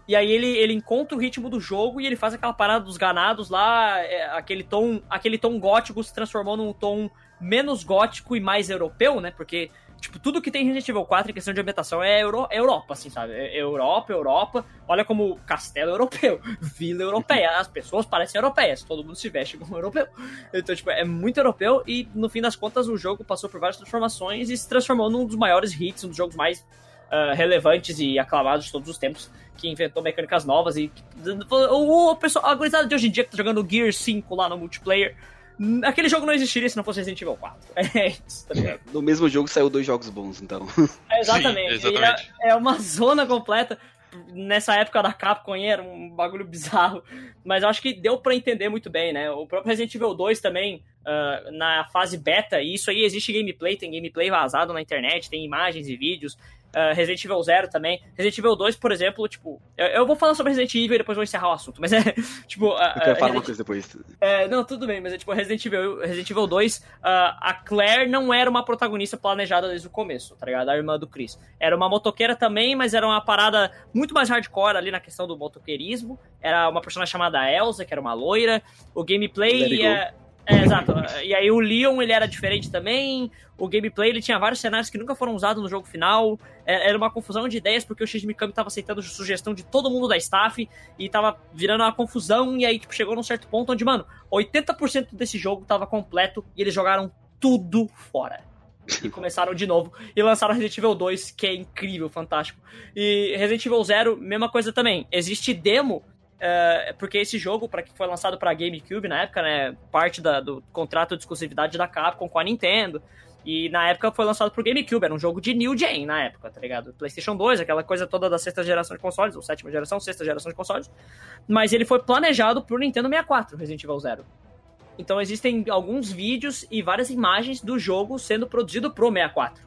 E aí ele, ele encontra o ritmo do jogo e ele faz aquela parada dos ganados lá, é, aquele tom, aquele tom gótico se transformou num tom menos gótico e mais europeu, né? Porque Tipo, tudo que tem Resident Evil 4 em questão de ambientação é, Euro, é Europa, assim, sabe? É Europa, Europa. Olha como castelo europeu, vila europeia. As pessoas parecem europeias, todo mundo se veste como europeu. Então, tipo, é muito europeu e no fim das contas o jogo passou por várias transformações e se transformou num dos maiores hits, um dos jogos mais uh, relevantes e aclamados de todos os tempos, que inventou mecânicas novas e. O, o pessoal, a gurizada de hoje em dia que tá jogando Gear 5 lá no multiplayer Aquele jogo não existiria se não fosse Resident Evil 4. É isso, tá ligado? No mesmo jogo saiu dois jogos bons, então. É, exatamente. Sim, exatamente. É, é, uma zona completa. Nessa época da Capcom era um bagulho bizarro. Mas eu acho que deu para entender muito bem, né? O próprio Resident Evil 2 também, uh, na fase beta, e isso aí existe gameplay, tem gameplay vazado na internet, tem imagens e vídeos. Uh, Resident Evil 0 também. Resident Evil 2, por exemplo, tipo. Eu, eu, vou falar sobre Resident Evil e depois vou encerrar o assunto, mas é. Tipo. Uh, eu quero Resident... falar uma coisa depois. É, não, tudo bem, mas é tipo, Resident Evil, Resident Evil 2, uh, a Claire não era uma protagonista planejada desde o começo, tá ligado? A irmã do Chris. Era uma motoqueira também, mas era uma parada muito mais hardcore ali na questão do motoqueirismo. Era uma personagem chamada Elsa, que era uma loira. O gameplay. É, exato. E aí o Leon, ele era diferente também. O gameplay, ele tinha vários cenários que nunca foram usados no jogo final. É, era uma confusão de ideias, porque o Shinji Mikami tava aceitando sugestão de todo mundo da staff e tava virando uma confusão. E aí, tipo, chegou num certo ponto onde, mano, 80% desse jogo tava completo e eles jogaram tudo fora. E começaram de novo e lançaram Resident Evil 2, que é incrível, fantástico. E Resident Evil 0, mesma coisa também. Existe demo Uh, porque esse jogo, para que foi lançado para GameCube na época, né, parte da, do contrato de exclusividade da Capcom com a Nintendo. E na época foi lançado pro GameCube, era um jogo de New Gen na época, tá ligado? PlayStation 2, aquela coisa toda da sexta geração de consoles, ou sétima geração, sexta geração de consoles. Mas ele foi planejado pro Nintendo 64, Resident Evil Zero. Então existem alguns vídeos e várias imagens do jogo sendo produzido pro 64.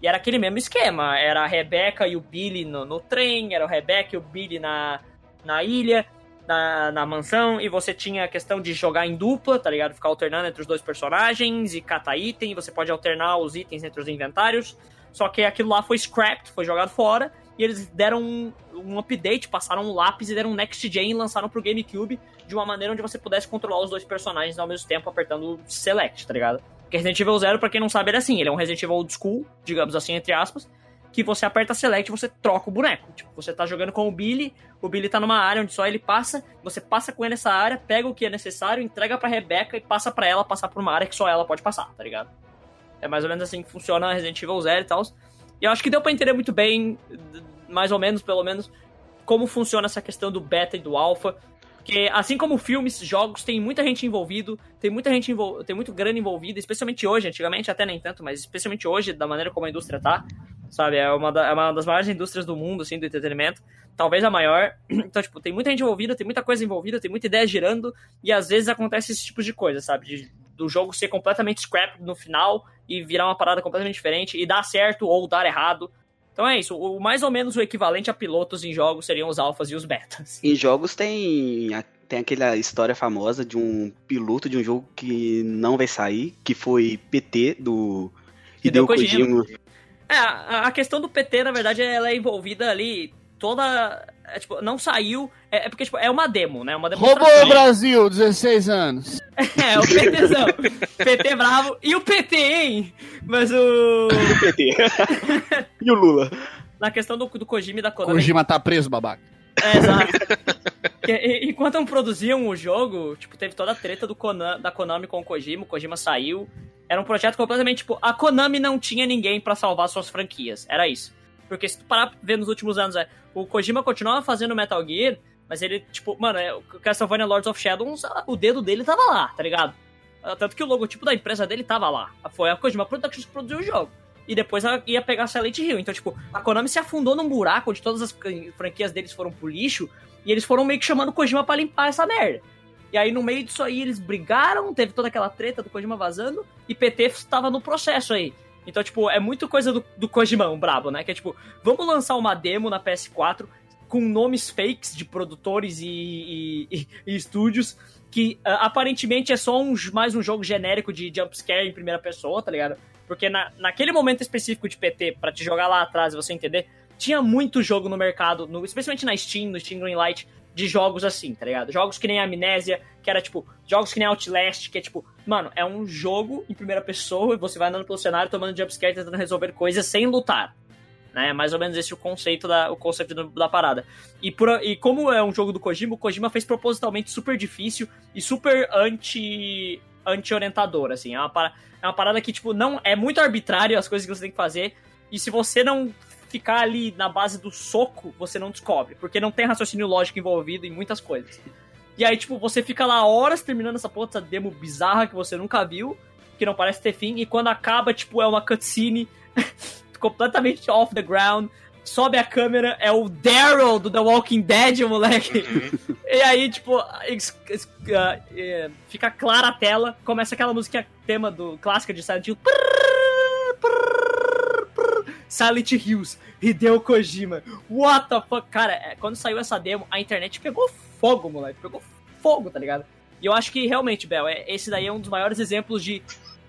E era aquele mesmo esquema, era a Rebecca e o Billy no, no trem, era o Rebecca e o Billy na, na ilha. na, na mansão e você tinha a questão de jogar em dupla, tá ligado? Ficar alternando entre os dois personagens e catar item, você pode alternar os itens entre os inventários. Só que aquilo lá foi scrapped, foi jogado fora, e eles deram um, um update, passaram um lápis e deram um next gen e lançaram pro GameCube de uma maneira onde você pudesse controlar os dois personagens ao mesmo tempo apertando select, tá ligado? Porque Resident Evil Zero, pra quem não sabe, ele é assim, ele é um Resident Evil old school, digamos assim, entre aspas, que você aperta select e você troca o boneco. Tipo, você tá jogando com o Billy, o Billy tá numa área onde só ele passa, você passa com ele nessa área, pega o que é necessário, entrega pra Rebecca e passa pra ela passar por uma área que só ela pode passar, tá ligado? É mais ou menos assim que funciona Resident Evil Zero e tal. E eu acho que deu pra entender muito bem, mais ou menos, pelo menos, como funciona essa questão do beta e do alpha. Porque, assim como filmes, jogos, tem muita gente envolvido, tem muita gente tem muito grana envolvida, especialmente hoje, antigamente até nem tanto, mas especialmente hoje, da maneira como a indústria tá, sabe? É uma, da, é uma das maiores indústrias do mundo, assim, do entretenimento, talvez a maior. Então, tipo, tem muita gente envolvida, tem muita coisa envolvida, tem muita ideia girando, e às vezes acontece esse tipo de coisa, sabe? De, do jogo ser completamente scrap no final e virar uma parada completamente diferente, e dar certo ou dar errado. Então é isso, o mais ou menos o equivalente a pilotos em jogos seriam os alfas e os betas. Em jogos tem, tem aquela história famosa de um piloto de um jogo que não vai sair, que foi PT do Hideo Kojima. Kojima. É, a a questão do PT, na verdade, ela é envolvida ali toda. é, tipo, não saiu. É, é porque, tipo, é uma demo, né? Uma Roubou o. Brasil, 16 anos. É, o PTzão. PT bravo. E o PT, hein? Mas o. PT. e o Lula? Na questão do, do Kojima e da Konami. Kojima tá preso, babaca. É, exato. E- enquanto não produziam o jogo, tipo, teve toda a treta do Konami, da Konami com o Kojima, o Kojima saiu. Era um projeto completamente, tipo, a Konami não tinha ninguém pra salvar suas franquias. Era isso. Porque se tu parar pra ver nos últimos anos, é, o Kojima continuava fazendo Metal Gear, mas ele, tipo, mano, é, o Castlevania Lords of Shadows, o dedo dele tava lá, tá ligado? Ah, Tanto que o logotipo da empresa dele tava lá. Foi a Kojima Productions que produziu o jogo. E depois ela ia pegar Silent Hill. Então, tipo, a Konami se afundou num buraco onde todas as franquias deles foram pro lixo. E eles foram meio que chamando o Kojima pra limpar essa merda. E aí, no meio disso aí, eles brigaram, teve toda aquela treta do Kojima vazando, e PT estava no processo aí. Então, tipo, é muito coisa do, do Kojimão brabo, né? Que é tipo, vamos lançar uma demo na PS4 com nomes fakes de produtores e, e- e- e estúdios que ah, aparentemente é só um, mais um jogo genérico de jumpscare em primeira pessoa, tá ligado? Porque na, naquele momento específico de PT, pra te jogar lá atrás e você entender, tinha muito jogo no mercado, no- especialmente na Steam, no Steam Greenlight, de jogos assim, tá ligado? Jogos que nem Amnésia, que era tipo, jogos que nem Outlast, que é tipo, mano, é um jogo em primeira pessoa e você vai andando pelo cenário tomando jumpscare tentando resolver coisas sem lutar. Né? Mais ou menos esse é o conceito da, o conceito da parada. E, por, e como é um jogo do Kojima, o Kojima fez propositalmente super difícil e super anti anti-orientador, assim. É uma, para- é uma parada que, tipo, não é muito arbitrário as coisas que você tem que fazer. E se você não ficar ali na base do soco, você não descobre. Porque não tem raciocínio lógico envolvido em muitas coisas. E aí, tipo, você fica lá horas terminando essa essa demo bizarra que você nunca viu, que não parece ter fim, e quando acaba, tipo, é uma cutscene completamente off the ground. Sobe a câmera, é o Daryl do The Walking Dead, moleque. E aí, tipo, ah, é, fica clara a tela, começa aquela música tema do clássica de Silent Hill. Prrr, prrr, prrr. Silent Hills, Hideo Kojima. What the fuck? Cara, é, quando saiu essa demo, a internet pegou fogo, moleque. Pegou fogo, tá ligado? E eu acho que realmente, Bel, é, esse daí é um dos maiores exemplos de.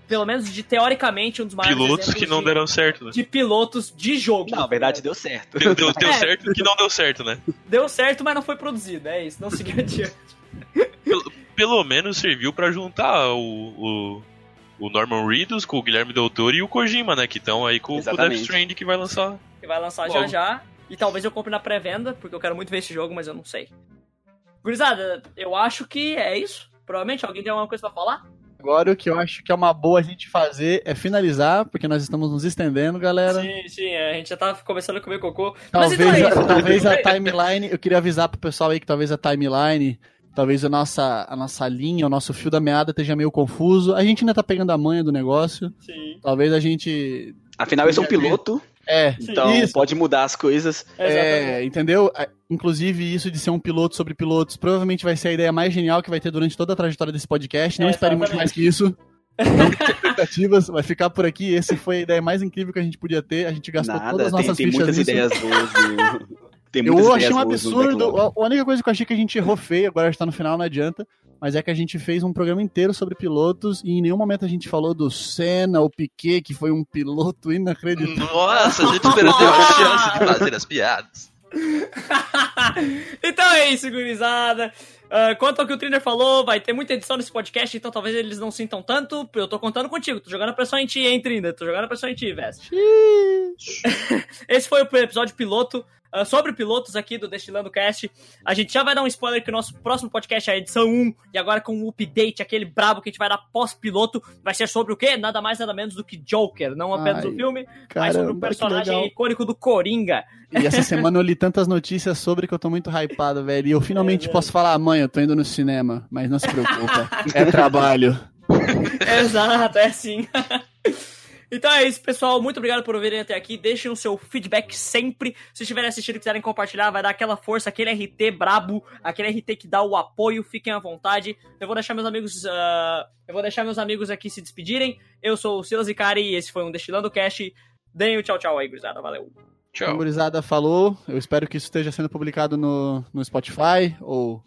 Pelo menos de teoricamente um dos maiores Pilotos exemplos que não de, deram certo, né? de pilotos de jogo. Não, na verdade deu certo. Deu, deu- deu É. certo que não deu certo, né? Deu certo, mas não foi produzido. É isso, não seguiu adiante. Pelo, pelo menos serviu pra juntar o, o, o Norman Reedus com o Guilherme Del Toro e o Kojima, né? Que estão aí com, com o Death. Stranding que vai lançar. que vai lançar Logo. já já. E talvez eu compre na pré-venda, porque eu quero muito ver esse jogo, mas eu não sei. Gurizada, eu acho que é isso. Provavelmente alguém tem alguma coisa pra falar? Agora o que eu acho que é uma boa a gente fazer é finalizar, porque nós estamos nos estendendo, galera. Sim, sim, a gente já tá começando a comer cocô. Mas Talvez, então é isso. talvez a timeline, eu queria avisar pro pessoal aí que talvez a timeline, talvez a nossa, a nossa linha, o nosso fio da meada esteja meio confuso. A gente ainda tá pegando a manha do negócio. Sim, Talvez a gente. Afinal, esse é um piloto, É, então isso. pode mudar as coisas. exatamente. É, entendeu? Inclusive, isso de ser um piloto sobre pilotos provavelmente vai ser a ideia mais genial que vai ter durante toda a trajetória desse podcast. Não É, espere muito mais que isso. Não expectativas, vai ficar por aqui. Esse foi a ideia mais incrível que a gente podia ter. A gente gastou Nada, todas as tem, nossas tem fichas muitas nisso. ideias boas. Tem muitas Eu achei um absurdo. A a única coisa que eu achei que a gente errou feio, agora está no final, não adianta. Mas é que a gente fez um programa inteiro sobre pilotos e em nenhum momento a gente falou do Senna, o Piquet, que foi um piloto inacreditável. Nossa, a gente perdeu a chance de fazer as piadas. então é isso, gurizada. Ah, quanto ao que o Triner falou, vai ter muita edição nesse podcast, então talvez eles não sintam tanto. Eu tô contando contigo, tô jogando a pressão em ti, hein, Triner? Tô jogando a pressão em ti, Vest. Esse foi o episódio piloto. Ah, sobre pilotos aqui do Destilando Cast. A gente já vai dar um spoiler que o nosso próximo podcast é a edição 1, e agora com o update, aquele brabo que a gente vai dar pós-piloto, vai ser sobre o quê? Nada mais, nada menos do que Joker. Não apenas Ai, o filme, mas sobre o Caramba, personagem icônico do Coringa. E essa semana eu li tantas notícias sobre que eu tô muito hypado, velho. E eu finalmente É, posso falar, mãe, eu tô indo no cinema. Mas não se preocupa, é trabalho. Exato, é assim. Então é isso, pessoal. Muito obrigado por ouvirem até aqui. Deixem o seu feedback sempre. Se estiverem assistindo e quiserem compartilhar, vai dar aquela força, aquele RT brabo, aquele RT que dá o apoio. Fiquem à vontade. Eu vou deixar meus amigos. ah, eu vou deixar meus amigos aqui se despedirem. Eu sou o Silas Icari e esse foi um Destilando Cast. Deem o tchau, tchau aí, gurizada. Valeu. Tchau. A gurizada falou. Eu espero que isso esteja sendo publicado no, no Spotify ou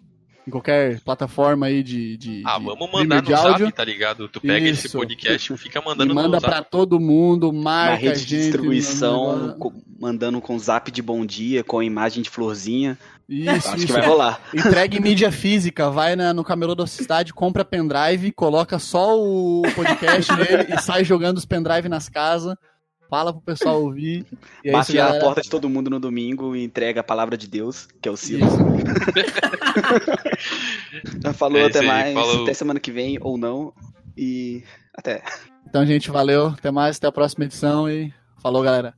em qualquer plataforma aí de. de Ah, de vamos mandar de no áudio. zap, tá ligado? Tu pega esse Isso. podcast e fica E mandando manda no zap. pra todo mundo, marca a rede de gente, distribuição, manda- co- mandando com zap de bom dia, com imagem de florzinha. Isso, Acho isso. que vai rolar. Entrega em mídia física, vai na- no camelô da cidade, compra pendrive, coloca só o podcast nele e sai jogando os pendrive nas casas. Fala pro pessoal ouvir. E Bate na galera. porta de todo mundo no domingo e entrega a palavra de Deus, que é o Silas. Falou, É até aí, mais. falou. Até semana que vem ou não. E até. Então, gente, valeu. Até mais, até a próxima edição e falou, galera.